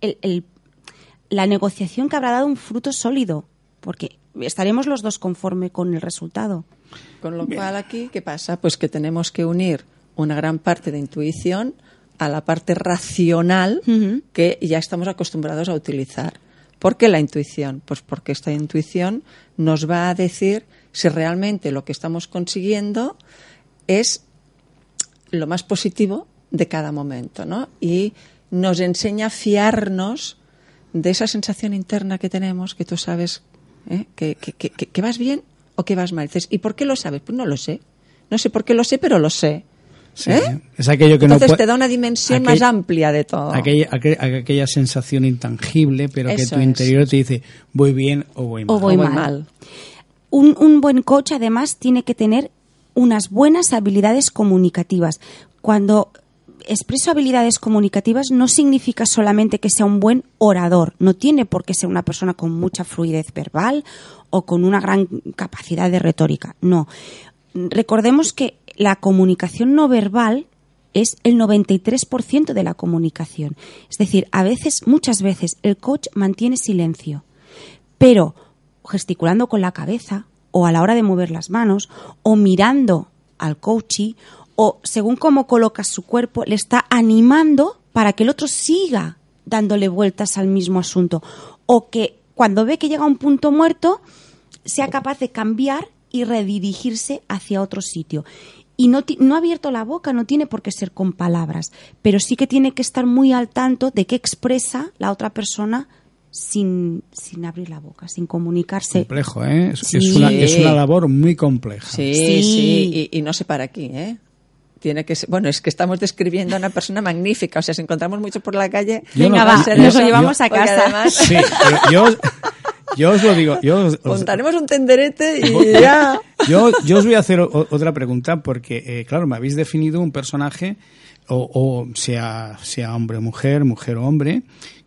el- el- la negociación que habrá dado un fruto sólido. Porque estaremos los dos conforme con el resultado. Con lo cual aquí, ¿qué pasa? Pues que tenemos que unir una gran parte de intuición a la parte racional que ya estamos acostumbrados a utilizar. ¿Por qué la intuición? Pues porque esta intuición nos va a decir si realmente lo que estamos consiguiendo es lo más positivo de cada momento, ¿no? Y nos enseña a fiarnos de esa sensación interna que tenemos, que tú sabes ¿eh? que, que- que- que- vas bien o que vas mal. ¿y por qué lo sabes? Pues no lo sé. No sé por qué lo sé, pero lo sé. Sí, ¿Eh? Es aquello que no Entonces puede- te da una dimensión aquel- más amplia de todo. Aquella, aquel- aquella sensación intangible, pero que tu es. interior te dice, voy bien o voy mal. O voy O voy mal. mal. Un, un buen coach además tiene que tener unas buenas habilidades comunicativas. Cuando expreso habilidades comunicativas no significa solamente que sea un buen orador, no tiene por qué ser una persona con mucha fluidez verbal o con una gran capacidad de retórica, no. Recordemos que la comunicación no verbal es el 93% de la comunicación. Es decir, a veces, muchas veces, el coach mantiene silencio, pero gesticulando con la cabeza, o a la hora de mover las manos, o mirando al coachee, o según cómo coloca su cuerpo, le está animando para que el otro siga dándole vueltas al mismo asunto. O que cuando ve que llega a un punto muerto, sea capaz de cambiar y redirigirse hacia otro sitio. Y no, no ha abierto la boca, no tiene por qué ser con palabras, pero sí que tiene que estar muy al tanto de qué expresa la otra persona sin, sin abrir la boca, sin comunicarse. Complejo, ¿eh? Es, es una, es una labor muy compleja. Sí, sí, Y, y no se para aquí, ¿eh? tiene que ser, bueno, es que estamos describiendo a una persona magnífica, o sea, si encontramos mucho por la calle, yo venga, no, va, nos lo llevamos a casa. Además, sí, pero yo, yo os lo digo, yo os, montaremos un tenderete y ya. Yo, yo os voy a hacer o, otra pregunta porque, eh, claro, me habéis definido un personaje, o, o sea, sea hombre o mujer, mujer o hombre,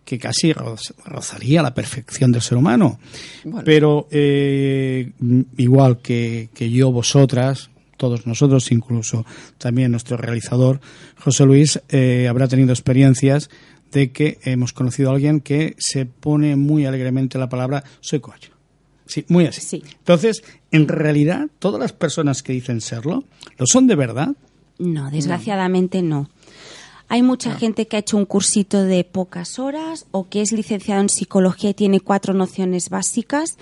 que casi rozaría la perfección del ser humano. Bueno. Pero eh, igual que, que yo, vosotras, todos nosotros, incluso también nuestro realizador, José Luis, eh, habrá tenido experiencias de que hemos conocido a alguien que se pone muy alegremente la palabra soy coach. Sí, muy así. Sí. Entonces, en realidad, todas las personas que dicen serlo, ¿lo son de verdad? No, desgraciadamente no. Hay mucha no. gente que ha hecho un cursito de pocas horas o que es licenciado en psicología y tiene cuatro nociones básicas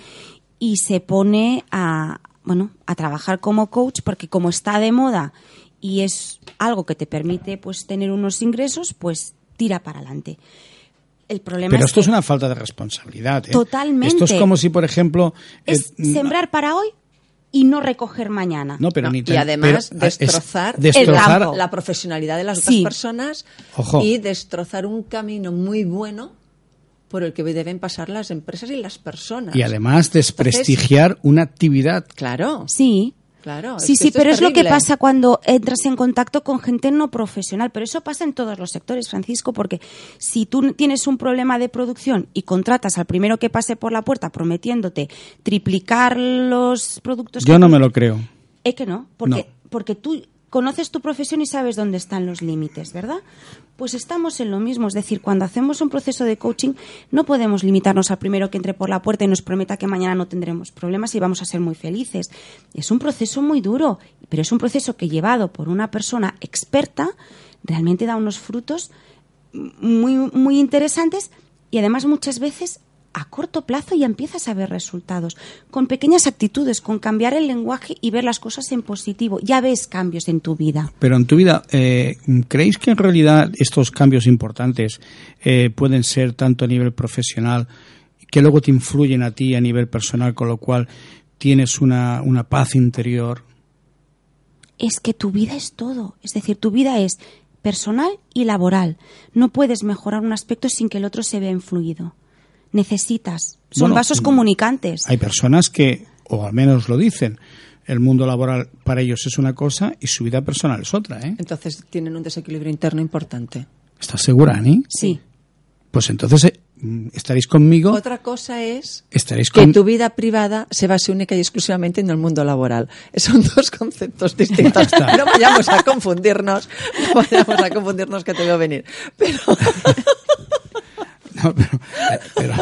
y se pone a, bueno, a trabajar como coach porque como está de moda y es algo que te permite pues tener unos ingresos, pues tira para adelante. El problema Pero es esto que es una falta de responsabilidad. ¿eh? Totalmente. Esto es como si, por ejemplo... es eh, sembrar para hoy y no recoger mañana. No, pero No, ni y además pero, ah, es destrozar, destrozar campo. la profesionalidad de las Sí. otras personas Ojo. y destrozar un camino muy bueno por el que deben pasar las empresas y las personas. y además desprestigiar una actividad. Claro, Sí. Claro. Sí, sí, pero es lo que pasa cuando entras en contacto con gente no profesional. Pero eso pasa en todos los sectores, Francisco, porque si tú tienes un problema de producción y contratas al primero que pase por la puerta prometiéndote triplicar los productos Yo que no tú- me lo creo. Es que no, porque, No. porque tú conoces tu profesión y sabes dónde están los límites, ¿verdad? Pues estamos en lo mismo, es decir, cuando hacemos un proceso de coaching no podemos limitarnos al primero que entre por la puerta y nos prometa que mañana no tendremos problemas y vamos a ser muy felices. Es un proceso muy duro, pero es un proceso que llevado por una persona experta realmente da unos frutos muy, muy interesantes y además muchas veces a corto plazo ya empiezas a ver resultados. Con pequeñas actitudes, con cambiar el lenguaje y ver las cosas en positivo. Ya ves cambios en tu vida. Pero en tu vida, eh, ¿creéis que en realidad estos cambios importantes eh, pueden ser tanto a nivel profesional que luego te influyen a ti a nivel personal, con lo cual tienes una, una paz interior? Es que tu vida es todo. Es decir, tu vida es personal y laboral. No puedes mejorar un aspecto sin que el otro se vea influido. Necesitas. Son Bueno, vasos mm, comunicantes. Hay personas que, o al menos lo dicen, el mundo laboral para ellos es una cosa y su vida personal es otra, ¿eh? Entonces tienen un desequilibrio interno importante. ¿Estás segura, Ani? Sí. Pues entonces eh, mm, estaréis conmigo, Otra cosa es estaréis que tu vida privada se base única y exclusivamente en el mundo laboral. Son dos conceptos distintos. No vayamos a confundirnos, no vayamos a confundirnos que te veo venir. Pero No, pero,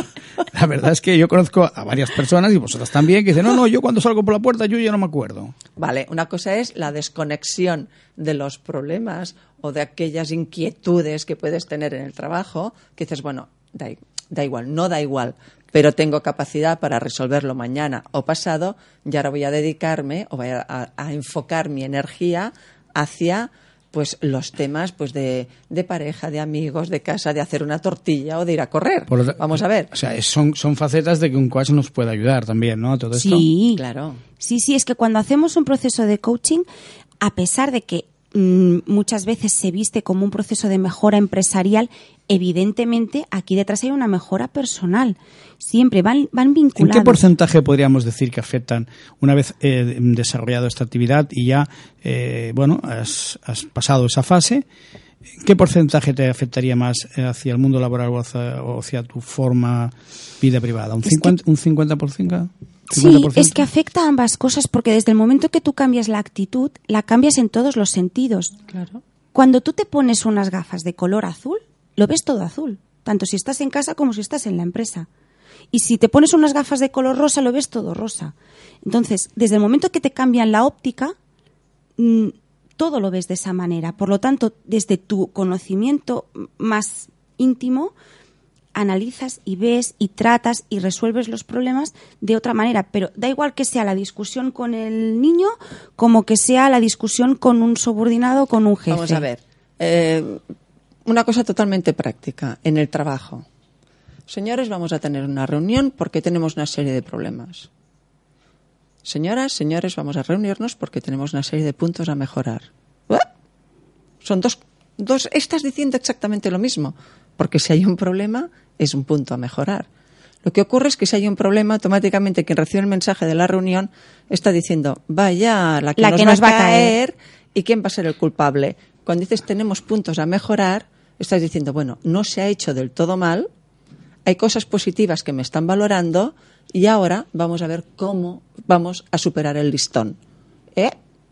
la verdad es que yo conozco a varias personas y vosotras también que dicen, no, no, yo cuando salgo por la puerta yo ya no me acuerdo. Vale, una cosa es la desconexión de los problemas o de aquellas inquietudes que puedes tener en el trabajo, que dices, bueno, da, da igual, no da igual, pero tengo capacidad para resolverlo mañana o pasado y ahora voy a dedicarme o voy a- a enfocar mi energía hacia pues los temas pues de, de pareja, de amigos, de casa, de hacer una tortilla o de ir a correr. Por Vamos a ver. O sea, son, son facetas de que un coach nos puede ayudar también, ¿no? Todo esto. Sí. Claro. Sí, sí, es que cuando hacemos un proceso de coaching, a pesar de que muchas veces se viste como un proceso de mejora empresarial, evidentemente aquí detrás hay una mejora personal. Siempre van, van ¿En vinculados. qué porcentaje podríamos decir que afectan una vez eh, desarrollado esta actividad y ya, eh, bueno, has, has pasado esa fase? ¿Qué porcentaje te afectaría más eh, hacia el mundo laboral o hacia, o hacia tu forma vida privada? ¿Un Es que- 50%? ¿Un 50%? Sí, es que afecta a ambas cosas porque desde el momento que tú cambias la actitud, la cambias en todos los sentidos. Claro. Cuando tú te pones unas gafas de color azul, lo ves todo azul, tanto si estás en casa como si estás en la empresa. Y si te pones unas gafas de color rosa, lo ves todo rosa. Entonces, desde el momento que te cambian la óptica, mm, todo lo ves de esa manera. Por lo tanto, desde tu conocimiento más íntimo, analizas y ves y tratas y resuelves los problemas de otra manera. Pero da igual que sea la discusión con el niño como que sea la discusión con un subordinado con un jefe. Vamos a ver. Eh, una cosa totalmente práctica en el trabajo. Señores, vamos a tener una reunión porque tenemos una serie de problemas. Señoras, señores, vamos a reunirnos porque tenemos una serie de puntos a mejorar. ¿Eh? Son dos, dos. Estás diciendo exactamente lo mismo. Porque si hay un problema, es un punto a mejorar. Lo que ocurre es que si hay un problema, automáticamente quien recibe el mensaje de la reunión está diciendo, vaya, la que, nos, va, a caer, y quién va a ser el culpable. Cuando dices tenemos puntos a mejorar, estás diciendo, bueno, no se ha hecho del todo mal, hay cosas positivas que me están valorando y ahora vamos a ver cómo vamos a superar el listón. ¿Eh?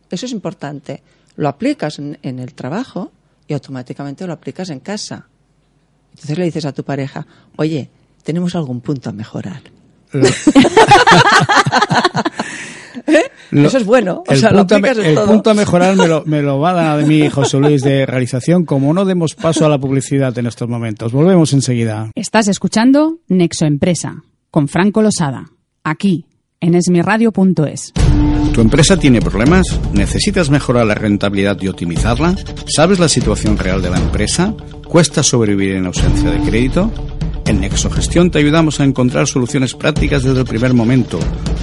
Eso es importante. Lo aplicas en el trabajo y automáticamente lo aplicas en casa. Entonces le dices a tu pareja, oye, tenemos algún punto a mejorar. ¿Eh? Eso es bueno. el punto, a mejorar me lo, me lo va a dar de mí José Luis de realización, como no demos paso a la publicidad en estos momentos. Volvemos enseguida. Estás escuchando Nexo Empresa con Franco Losada, aquí en esmiradio.es. ¿Tu empresa tiene problemas? ¿Necesitas mejorar la rentabilidad y optimizarla? ¿Sabes la situación real de la empresa? ¿Cuesta sobrevivir en ausencia de crédito? En Nexogestión te ayudamos a encontrar soluciones prácticas desde el primer momento.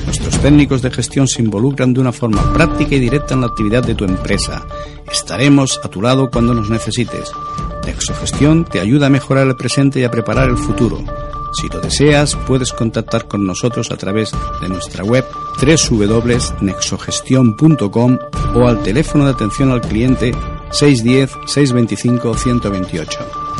Nuestros técnicos de gestión se involucran de una forma práctica y directa en la actividad de tu empresa. Estaremos a tu lado cuando nos necesites. Nexogestión te ayuda a mejorar el presente y a preparar el futuro. Si lo deseas, puedes contactar con nosotros a través de nuestra web www.nexogestion.com o al teléfono de atención al cliente 610-625-128.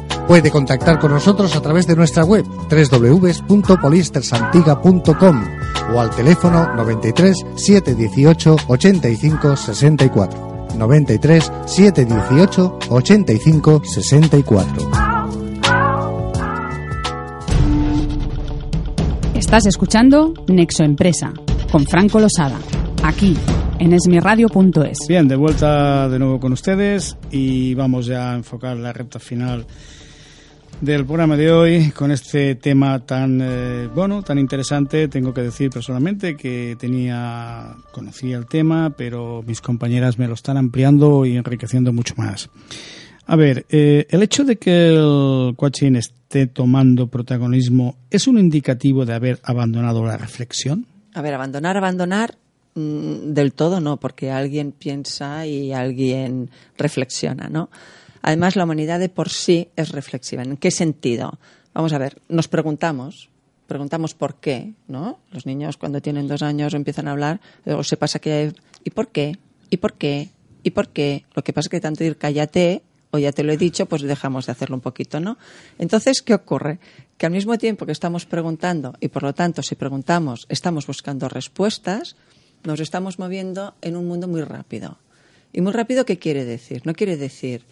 Puede contactar con nosotros a través de nuestra web www.polistersantiga.com o al teléfono 93 718 85 64. 93 718 85 64. Estás escuchando Nexo Empresa con Franco Losada, aquí en esmiradio.es. Bien, de vuelta de nuevo con ustedes y vamos ya a enfocar la recta final del programa de hoy con este tema tan eh, bueno, tan interesante. Tengo que decir personalmente que tenía conocía el tema, pero mis compañeras me lo están ampliando y enriqueciendo mucho más. A ver, eh, el hecho de que el coaching esté tomando protagonismo es un indicativo de haber abandonado la reflexión. A ver, abandonar, abandonar mm, del todo no, porque alguien piensa y alguien reflexiona, ¿no? Además, la humanidad de por sí es reflexiva. ¿En qué sentido? Vamos a ver, nos preguntamos, preguntamos por qué, ¿no? Los niños cuando tienen dos años empiezan a hablar, o se pasa que, ¿y por qué? ¿Y por qué? ¿Y por qué? Lo que pasa es que tanto decir cállate o ya te lo he dicho, pues dejamos de hacerlo un poquito, ¿no? Entonces, ¿qué ocurre? Que al mismo tiempo que estamos preguntando, y por lo tanto, si preguntamos, estamos buscando respuestas, nos estamos moviendo en un mundo muy rápido. ¿Y muy rápido qué quiere decir? No quiere decir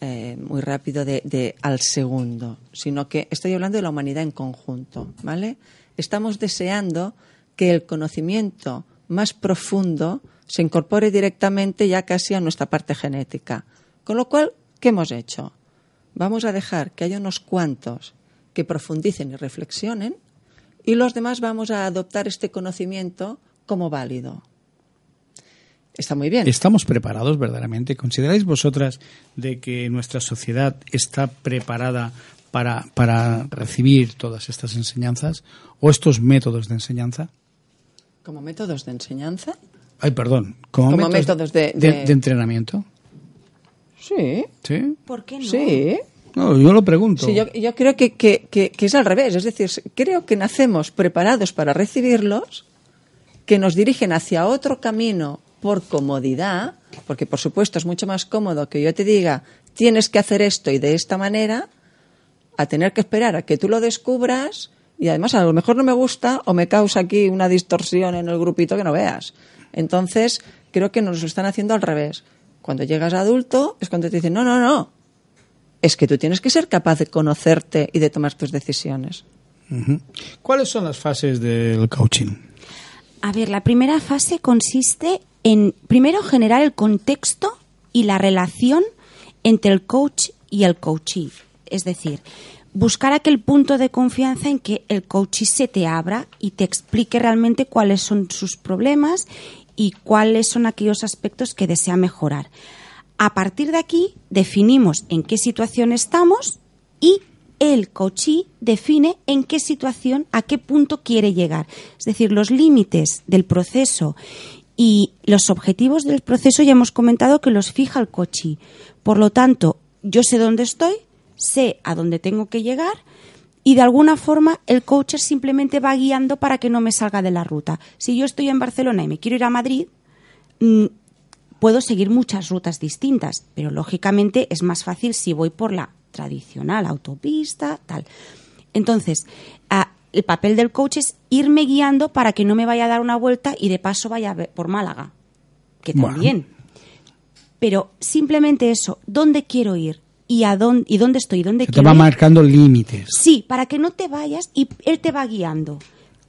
eh, muy rápido de, al segundo, sino que estoy hablando de la humanidad en conjunto, ¿vale? Estamos deseando que el conocimiento más profundo se incorpore directamente ya casi a nuestra parte genética. Con lo cual, ¿qué hemos hecho? Vamos a dejar que haya unos cuantos que profundicen y reflexionen y los demás vamos a adoptar este conocimiento como válido. Está muy bien. ¿Estamos preparados verdaderamente? ¿Consideráis vosotras de que nuestra sociedad está preparada para, para recibir todas estas enseñanzas o estos métodos de enseñanza? ¿Como métodos de enseñanza? Ay, perdón. Como, Como métodos de- de- de entrenamiento. Sí. ¿Sí? ¿Por qué no? Sí. No, yo lo pregunto. Sí, yo, yo creo que, que- que- que es al revés. Es decir, creo que nacemos preparados para recibirlos, que nos dirigen hacia otro camino por comodidad, porque por supuesto es mucho más cómodo que yo te diga tienes que hacer esto y de esta manera, a tener que esperar a que tú lo descubras y además a lo mejor no me gusta o me causa aquí una distorsión en el grupito que no veas. Entonces, creo que nos lo están haciendo al revés. Cuando llegas a adulto es cuando te dicen, no, no, no, es que tú tienes que ser capaz de conocerte y de tomar tus decisiones. ¿Cuáles son las fases del coaching? A ver, la primera fase consiste en, primero, generar el contexto y la relación entre el coach y el coachee. Es decir, buscar aquel punto de confianza en que el coachee se te abra y te explique realmente cuáles son sus problemas y cuáles son aquellos aspectos que desea mejorar. A partir de aquí, definimos en qué situación estamos y el coachee define en qué situación, a qué punto quiere llegar. Es decir, los límites del proceso y los objetivos del proceso ya hemos comentado que los fija el coachee. Por lo tanto, yo sé dónde estoy, sé a dónde tengo que llegar y de alguna forma el coach simplemente va guiando para que no me salga de la ruta. Si yo estoy en Barcelona y me quiero ir a Madrid, mm, puedo seguir muchas rutas distintas, pero lógicamente es más fácil si voy por la tradicional autopista, tal. Entonces, ah, el papel del coach es irme guiando para que no me vaya a dar una vuelta y de paso vaya por Málaga, que Bueno. también. Pero simplemente eso, ¿dónde quiero ir? ¿Y, a dónde, y dónde estoy? ¿Dónde Se te quiero va ir? marcando límites. Sí, para que no te vayas y él te va guiando.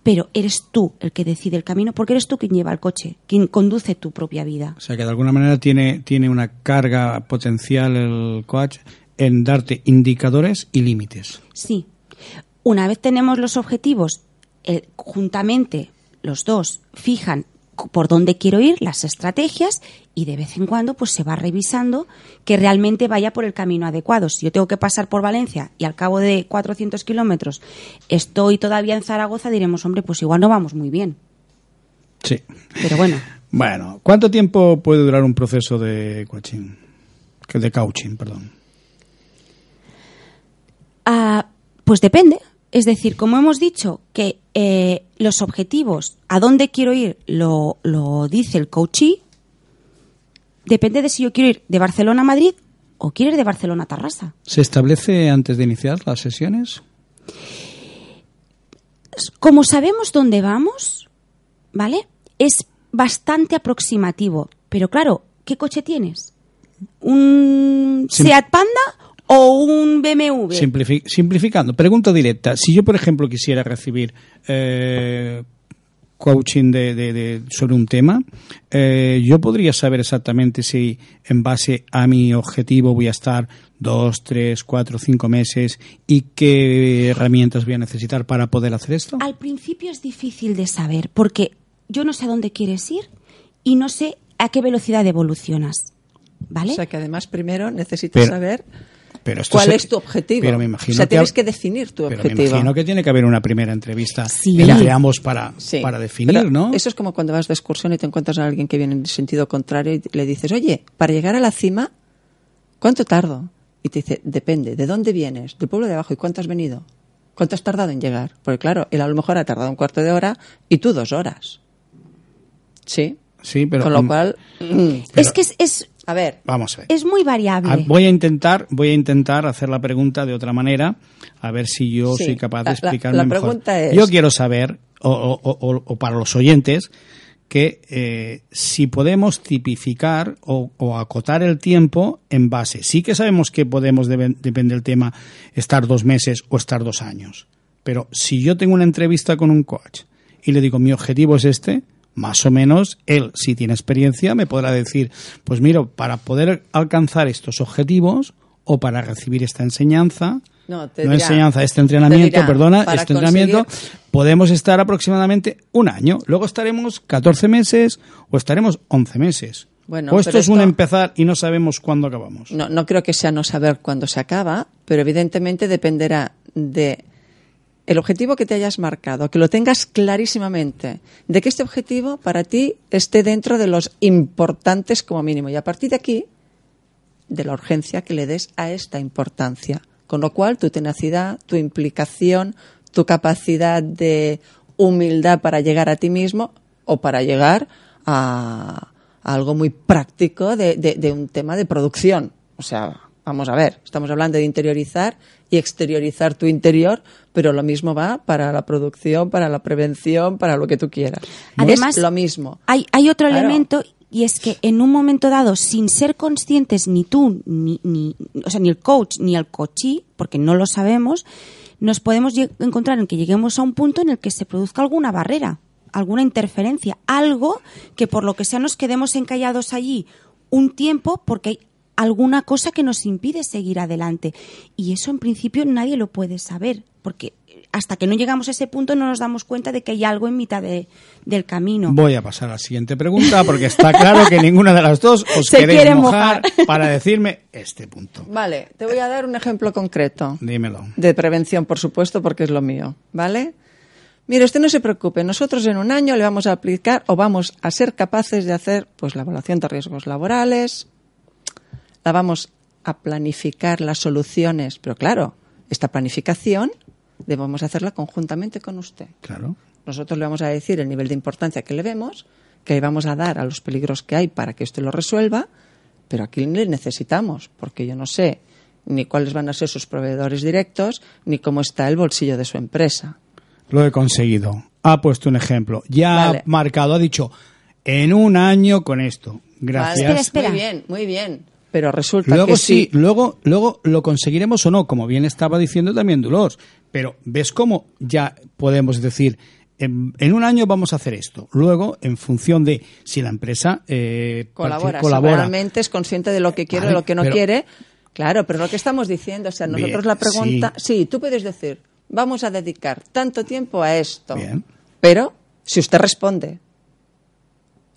Pero eres tú el que decide el camino porque eres tú quien lleva el coche, quien conduce tu propia vida. O sea que de alguna manera tiene, tiene una carga potencial el coach en darte indicadores y límites. Sí. Una vez tenemos los objetivos, eh, juntamente los dos fijan por dónde quiero ir, las estrategias, y de vez en cuando pues se va revisando que realmente vaya por el camino adecuado. Si yo tengo que pasar por Valencia y al cabo de 400 kilómetros estoy todavía en Zaragoza, diremos, hombre, pues igual no vamos muy bien. Sí. Pero bueno, Bueno, ¿cuánto tiempo puede durar un proceso de coaching? Que De coaching, perdón. Ah, pues depende. Es decir, como hemos dicho que eh, los objetivos, a dónde quiero ir, lo, lo dice el coachee, depende de si yo quiero ir de Barcelona a Madrid o quiero ir de Barcelona a Tarrasa. ¿Se establece antes de iniciar las sesiones? Como sabemos dónde vamos, ¿vale? Es bastante aproximativo. Pero claro, ¿qué coche tienes? ¿Un Sim- Seat Panda o un BMW? Simplifi- simplificando, pregunta directa. Si yo, por ejemplo, quisiera recibir eh, coaching de, de- de- sobre un tema, eh, yo podría saber exactamente si en base a mi objetivo voy a estar dos, tres, cuatro, cinco meses y qué herramientas voy a necesitar para poder hacer esto. Al principio es difícil de saber porque yo no sé a dónde quieres ir y no sé a qué velocidad evolucionas. ¿Vale? O sea que además primero necesitas Pero- saber Pero esto cuál se- es tu objetivo. Pero me imagino o sea, que tienes que definir tu pero objetivo. me imagino que tiene que haber una primera entrevista Sí. entre ambos para, Sí, para definir, pero ¿no? Eso es como cuando vas de excursión y te encuentras a alguien que viene en sentido contrario y le dices, oye, para llegar a la cima, ¿cuánto tardo? Y te dice, depende, ¿de dónde vienes? ¿Del pueblo de abajo? ¿Y cuánto has venido? ¿Cuánto has tardado en llegar? Porque claro, él a lo mejor ha tardado un cuarto de hora y tú dos horas. Sí. Sí, pero Con lo cual, es que es, es, a ver, vamos a ver. es muy variable. Ah, Voy a intentar, voy a intentar hacer la pregunta de otra manera, a ver si yo Sí, soy capaz de la- la- explicarme la mejor. pregunta es- Yo quiero saber, o, o- o- o para los oyentes, que eh, si podemos tipificar o, o acotar el tiempo en base. Sí que sabemos que podemos, deben- depende del tema, estar dos meses o estar dos años. Pero si yo tengo una entrevista con un coach y le digo mi objetivo es este, más o menos él, si tiene experiencia, me podrá decir, pues mira, para poder alcanzar estos objetivos o para recibir esta enseñanza, No, te no dirá- enseñanza, este entrenamiento, dirá, perdona, este entrenamiento, podemos estar aproximadamente un año. Luego estaremos 14 meses o estaremos 11 meses. Bueno, o esto es un esto- empezar y no sabemos cuándo acabamos. No, no creo que sea no saber cuándo se acaba, pero evidentemente dependerá de el objetivo que te hayas marcado, que lo tengas clarísimamente, de que este objetivo para ti esté dentro de los importantes como mínimo. Y a partir de aquí, de la urgencia que le des a esta importancia. Con lo cual, tu tenacidad, tu implicación, tu capacidad de humildad para llegar a ti mismo o para llegar a, algo muy práctico de- de un tema de producción. O sea, vamos a ver, estamos hablando de interiorizar y exteriorizar tu interior, pero lo mismo va para la producción, para la prevención, para lo que tú quieras. Además, es lo mismo. Hay, hay otro Claro. elemento y es que en un momento dado, sin ser conscientes ni tú, ni, ni, o sea, ni el coach, ni el coachí, porque no lo sabemos, nos podemos encontrar en que lleguemos a un punto en el que se produzca alguna barrera, alguna interferencia, algo que por lo que sea nos quedemos encallados allí un tiempo porque hay alguna cosa que nos impide seguir adelante. Y eso en principio nadie lo puede saber, porque hasta que no llegamos a ese punto no nos damos cuenta de que hay algo en mitad de- del camino. Voy a pasar a la siguiente pregunta porque está claro que ninguna de las dos os Se queréis quiere mojar, mojar. para decirme este punto. Vale, te voy a dar un ejemplo concreto. Dímelo. De prevención, por supuesto, porque es lo mío, ¿vale? Mire, usted no se preocupe, nosotros en un año le vamos a aplicar o vamos a ser capaces de hacer pues la evaluación de riesgos laborales, la vamos a planificar las soluciones, pero claro, esta planificación debemos hacerla conjuntamente con usted. Claro. Nosotros le vamos a decir el nivel de importancia que le vemos, que le vamos a dar a los peligros que hay para que usted lo resuelva, pero aquí le necesitamos, porque yo no sé ni cuáles van a ser sus proveedores directos, ni cómo está el bolsillo de su empresa. Lo he conseguido. Ha puesto un ejemplo. Ya Vale. ha marcado, ha dicho, en un año con esto. Gracias. Vale. Espera, espera. Muy bien, muy bien. Pero resulta Luego que sí, sí. luego, luego lo conseguiremos o no, como bien estaba diciendo también Dolores. Pero ves cómo ya podemos decir, en, en un año vamos a hacer esto. Luego, en función de si la empresa eh, colabora, si realmente es consciente de lo que quiere, Vale, de lo que no pero- quiere. Claro, pero lo que estamos diciendo, o sea, Bien, nosotros la pregunta, sí. sí. tú puedes decir, vamos a dedicar tanto tiempo a esto. Bien. Pero si usted responde,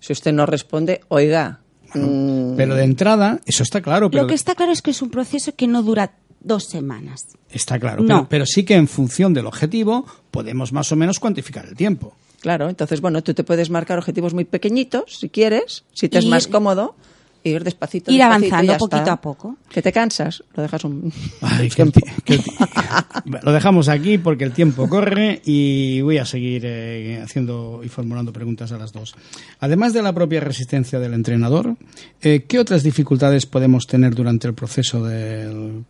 si usted no responde, oiga, mm, Pero de entrada, eso está claro. Pero Lo que está claro es que es un proceso que no dura dos semanas. Está claro. No. Pero, pero sí que en función del objetivo podemos más o menos cuantificar el tiempo. claro, entonces, bueno, tú te puedes marcar objetivos muy pequeñitos, si quieres, si te es más cómodo, ir despacito. Ir despacito avanzando poquito está. a poco. Que te cansas, lo dejas un Ay, que el ti- que el ti- Lo dejamos aquí porque el tiempo corre y voy a seguir eh, haciendo y formulando preguntas a las dos. Además de la propia resistencia del entrenador, eh, ¿qué otras dificultades podemos tener durante el proceso del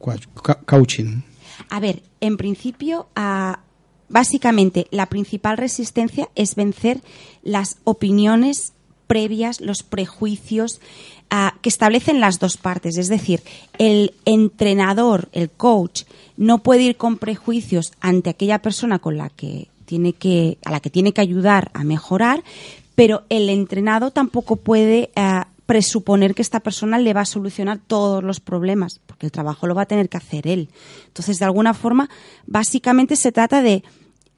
coaching? A ver, en principio, ah, básicamente la principal resistencia es vencer las opiniones previas, los prejuicios que establecen las dos partes. Es decir, el entrenador, el coach, no puede ir con prejuicios ante aquella persona con la que tiene que, a la que tiene que ayudar a mejorar, pero el entrenado tampoco puede ah, presuponer que esta persona le va a solucionar todos los problemas, porque el trabajo lo va a tener que hacer él. Entonces, de alguna forma, básicamente se trata de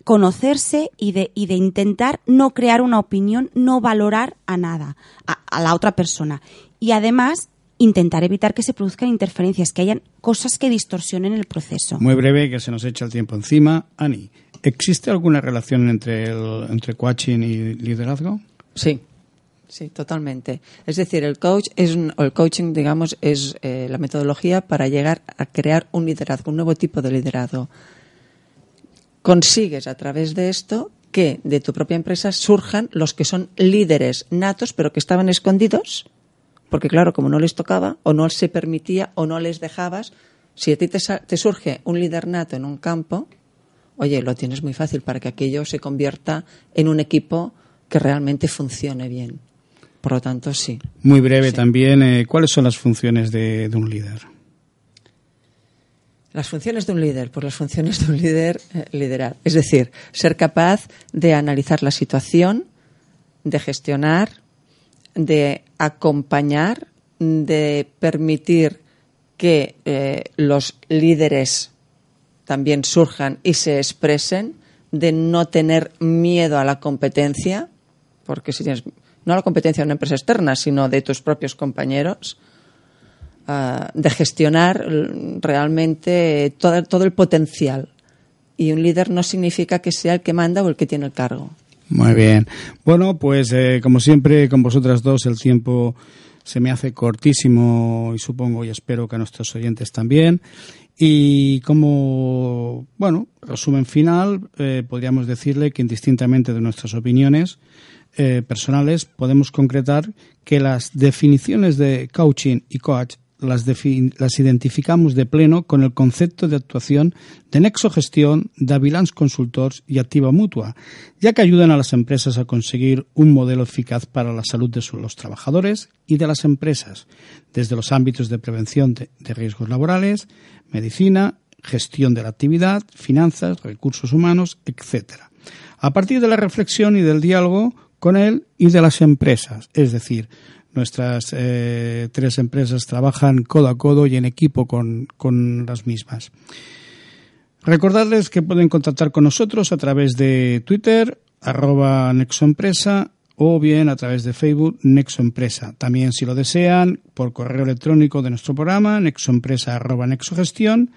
conocerse y de, y de intentar no crear una opinión, no valorar a nada, a la otra persona. Y además, intentar evitar que se produzcan interferencias, que hayan cosas que distorsionen el proceso. Muy breve, que se nos echa el tiempo encima. Ani, ¿existe alguna relación entre, el, entre coaching y liderazgo? Sí, sí, totalmente. Es decir, el coach es un- o el coaching, digamos, es eh, la metodología para llegar a crear un liderazgo, un nuevo tipo de liderazgo. Consigues a través de esto que de tu propia empresa surjan los que son líderes natos, pero que estaban escondidos, porque claro, como no les tocaba, o no se permitía, o no les dejabas, si a ti te, te surge un líder nato en un campo, oye, lo tienes muy fácil para que aquello se convierta en un equipo que realmente funcione bien. Por lo tanto, sí. Muy breve Sí. también, eh, ¿cuáles son las funciones de, de un líder? Las funciones de un líder, pues las funciones de un líder, eh, liderar. Es decir, ser capaz de analizar la situación, de gestionar, de acompañar, de permitir que eh, los líderes también surjan y se expresen, de no tener miedo a la competencia, porque si tienes, no la competencia de una empresa externa, sino de tus propios compañeros, ah, de gestionar realmente todo, todo el potencial. Y un líder no significa que sea el que manda o el que tiene el cargo. Muy bien. Bueno, pues eh, como siempre con vosotras dos el tiempo se me hace cortísimo y supongo y espero que a nuestros oyentes también. Y como, bueno, resumen final, eh, podríamos decirle que indistintamente de nuestras opiniones eh, personales, podemos concretar que las definiciones de coaching y coach las, identificamos de pleno con el concepto de actuación de Nexo Gestión, de Avilans Consultors y Activa Mutua, ya que ayudan a las empresas a conseguir un modelo eficaz para la salud de los trabajadores y de las empresas, desde los ámbitos de prevención de, de riesgos laborales, medicina, gestión de la actividad, finanzas, recursos humanos, etc. A partir de la reflexión y del diálogo con él y de las empresas, es decir, Nuestras eh, tres empresas trabajan codo a codo y en equipo con, con las mismas. Recordarles que pueden contactar con nosotros a través de Twitter, arroba Nexoempresa, o bien a través de Facebook Nexoempresa. También, si lo desean, por correo electrónico de nuestro programa, nexoempresa arroba nexogestión.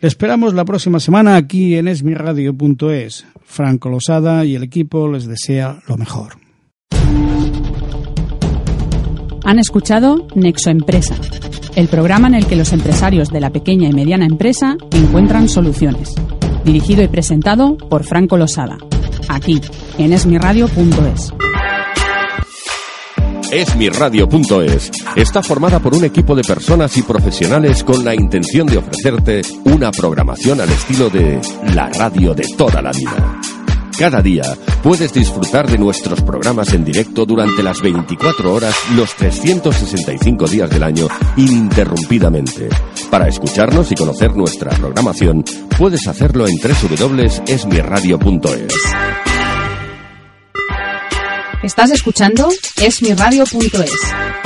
Le esperamos la próxima semana aquí en esmiradio.es. Franco Losada y el equipo les desea lo mejor. Han escuchado Nexo Empresa, el programa en el que los empresarios de la pequeña y mediana empresa encuentran soluciones. Dirigido y presentado por Franco Losada, aquí en esmiradio.es. Esmiradio.es está formada por un equipo de personas y profesionales con la intención de ofrecerte una programación al estilo de la radio de toda la vida. Cada día puedes disfrutar de nuestros programas en directo durante las 24 horas, los 365 días del año, ininterrumpidamente. Para escucharnos y conocer nuestra programación, puedes hacerlo en www.esmiradio.es. Estás escuchando esmiradio.es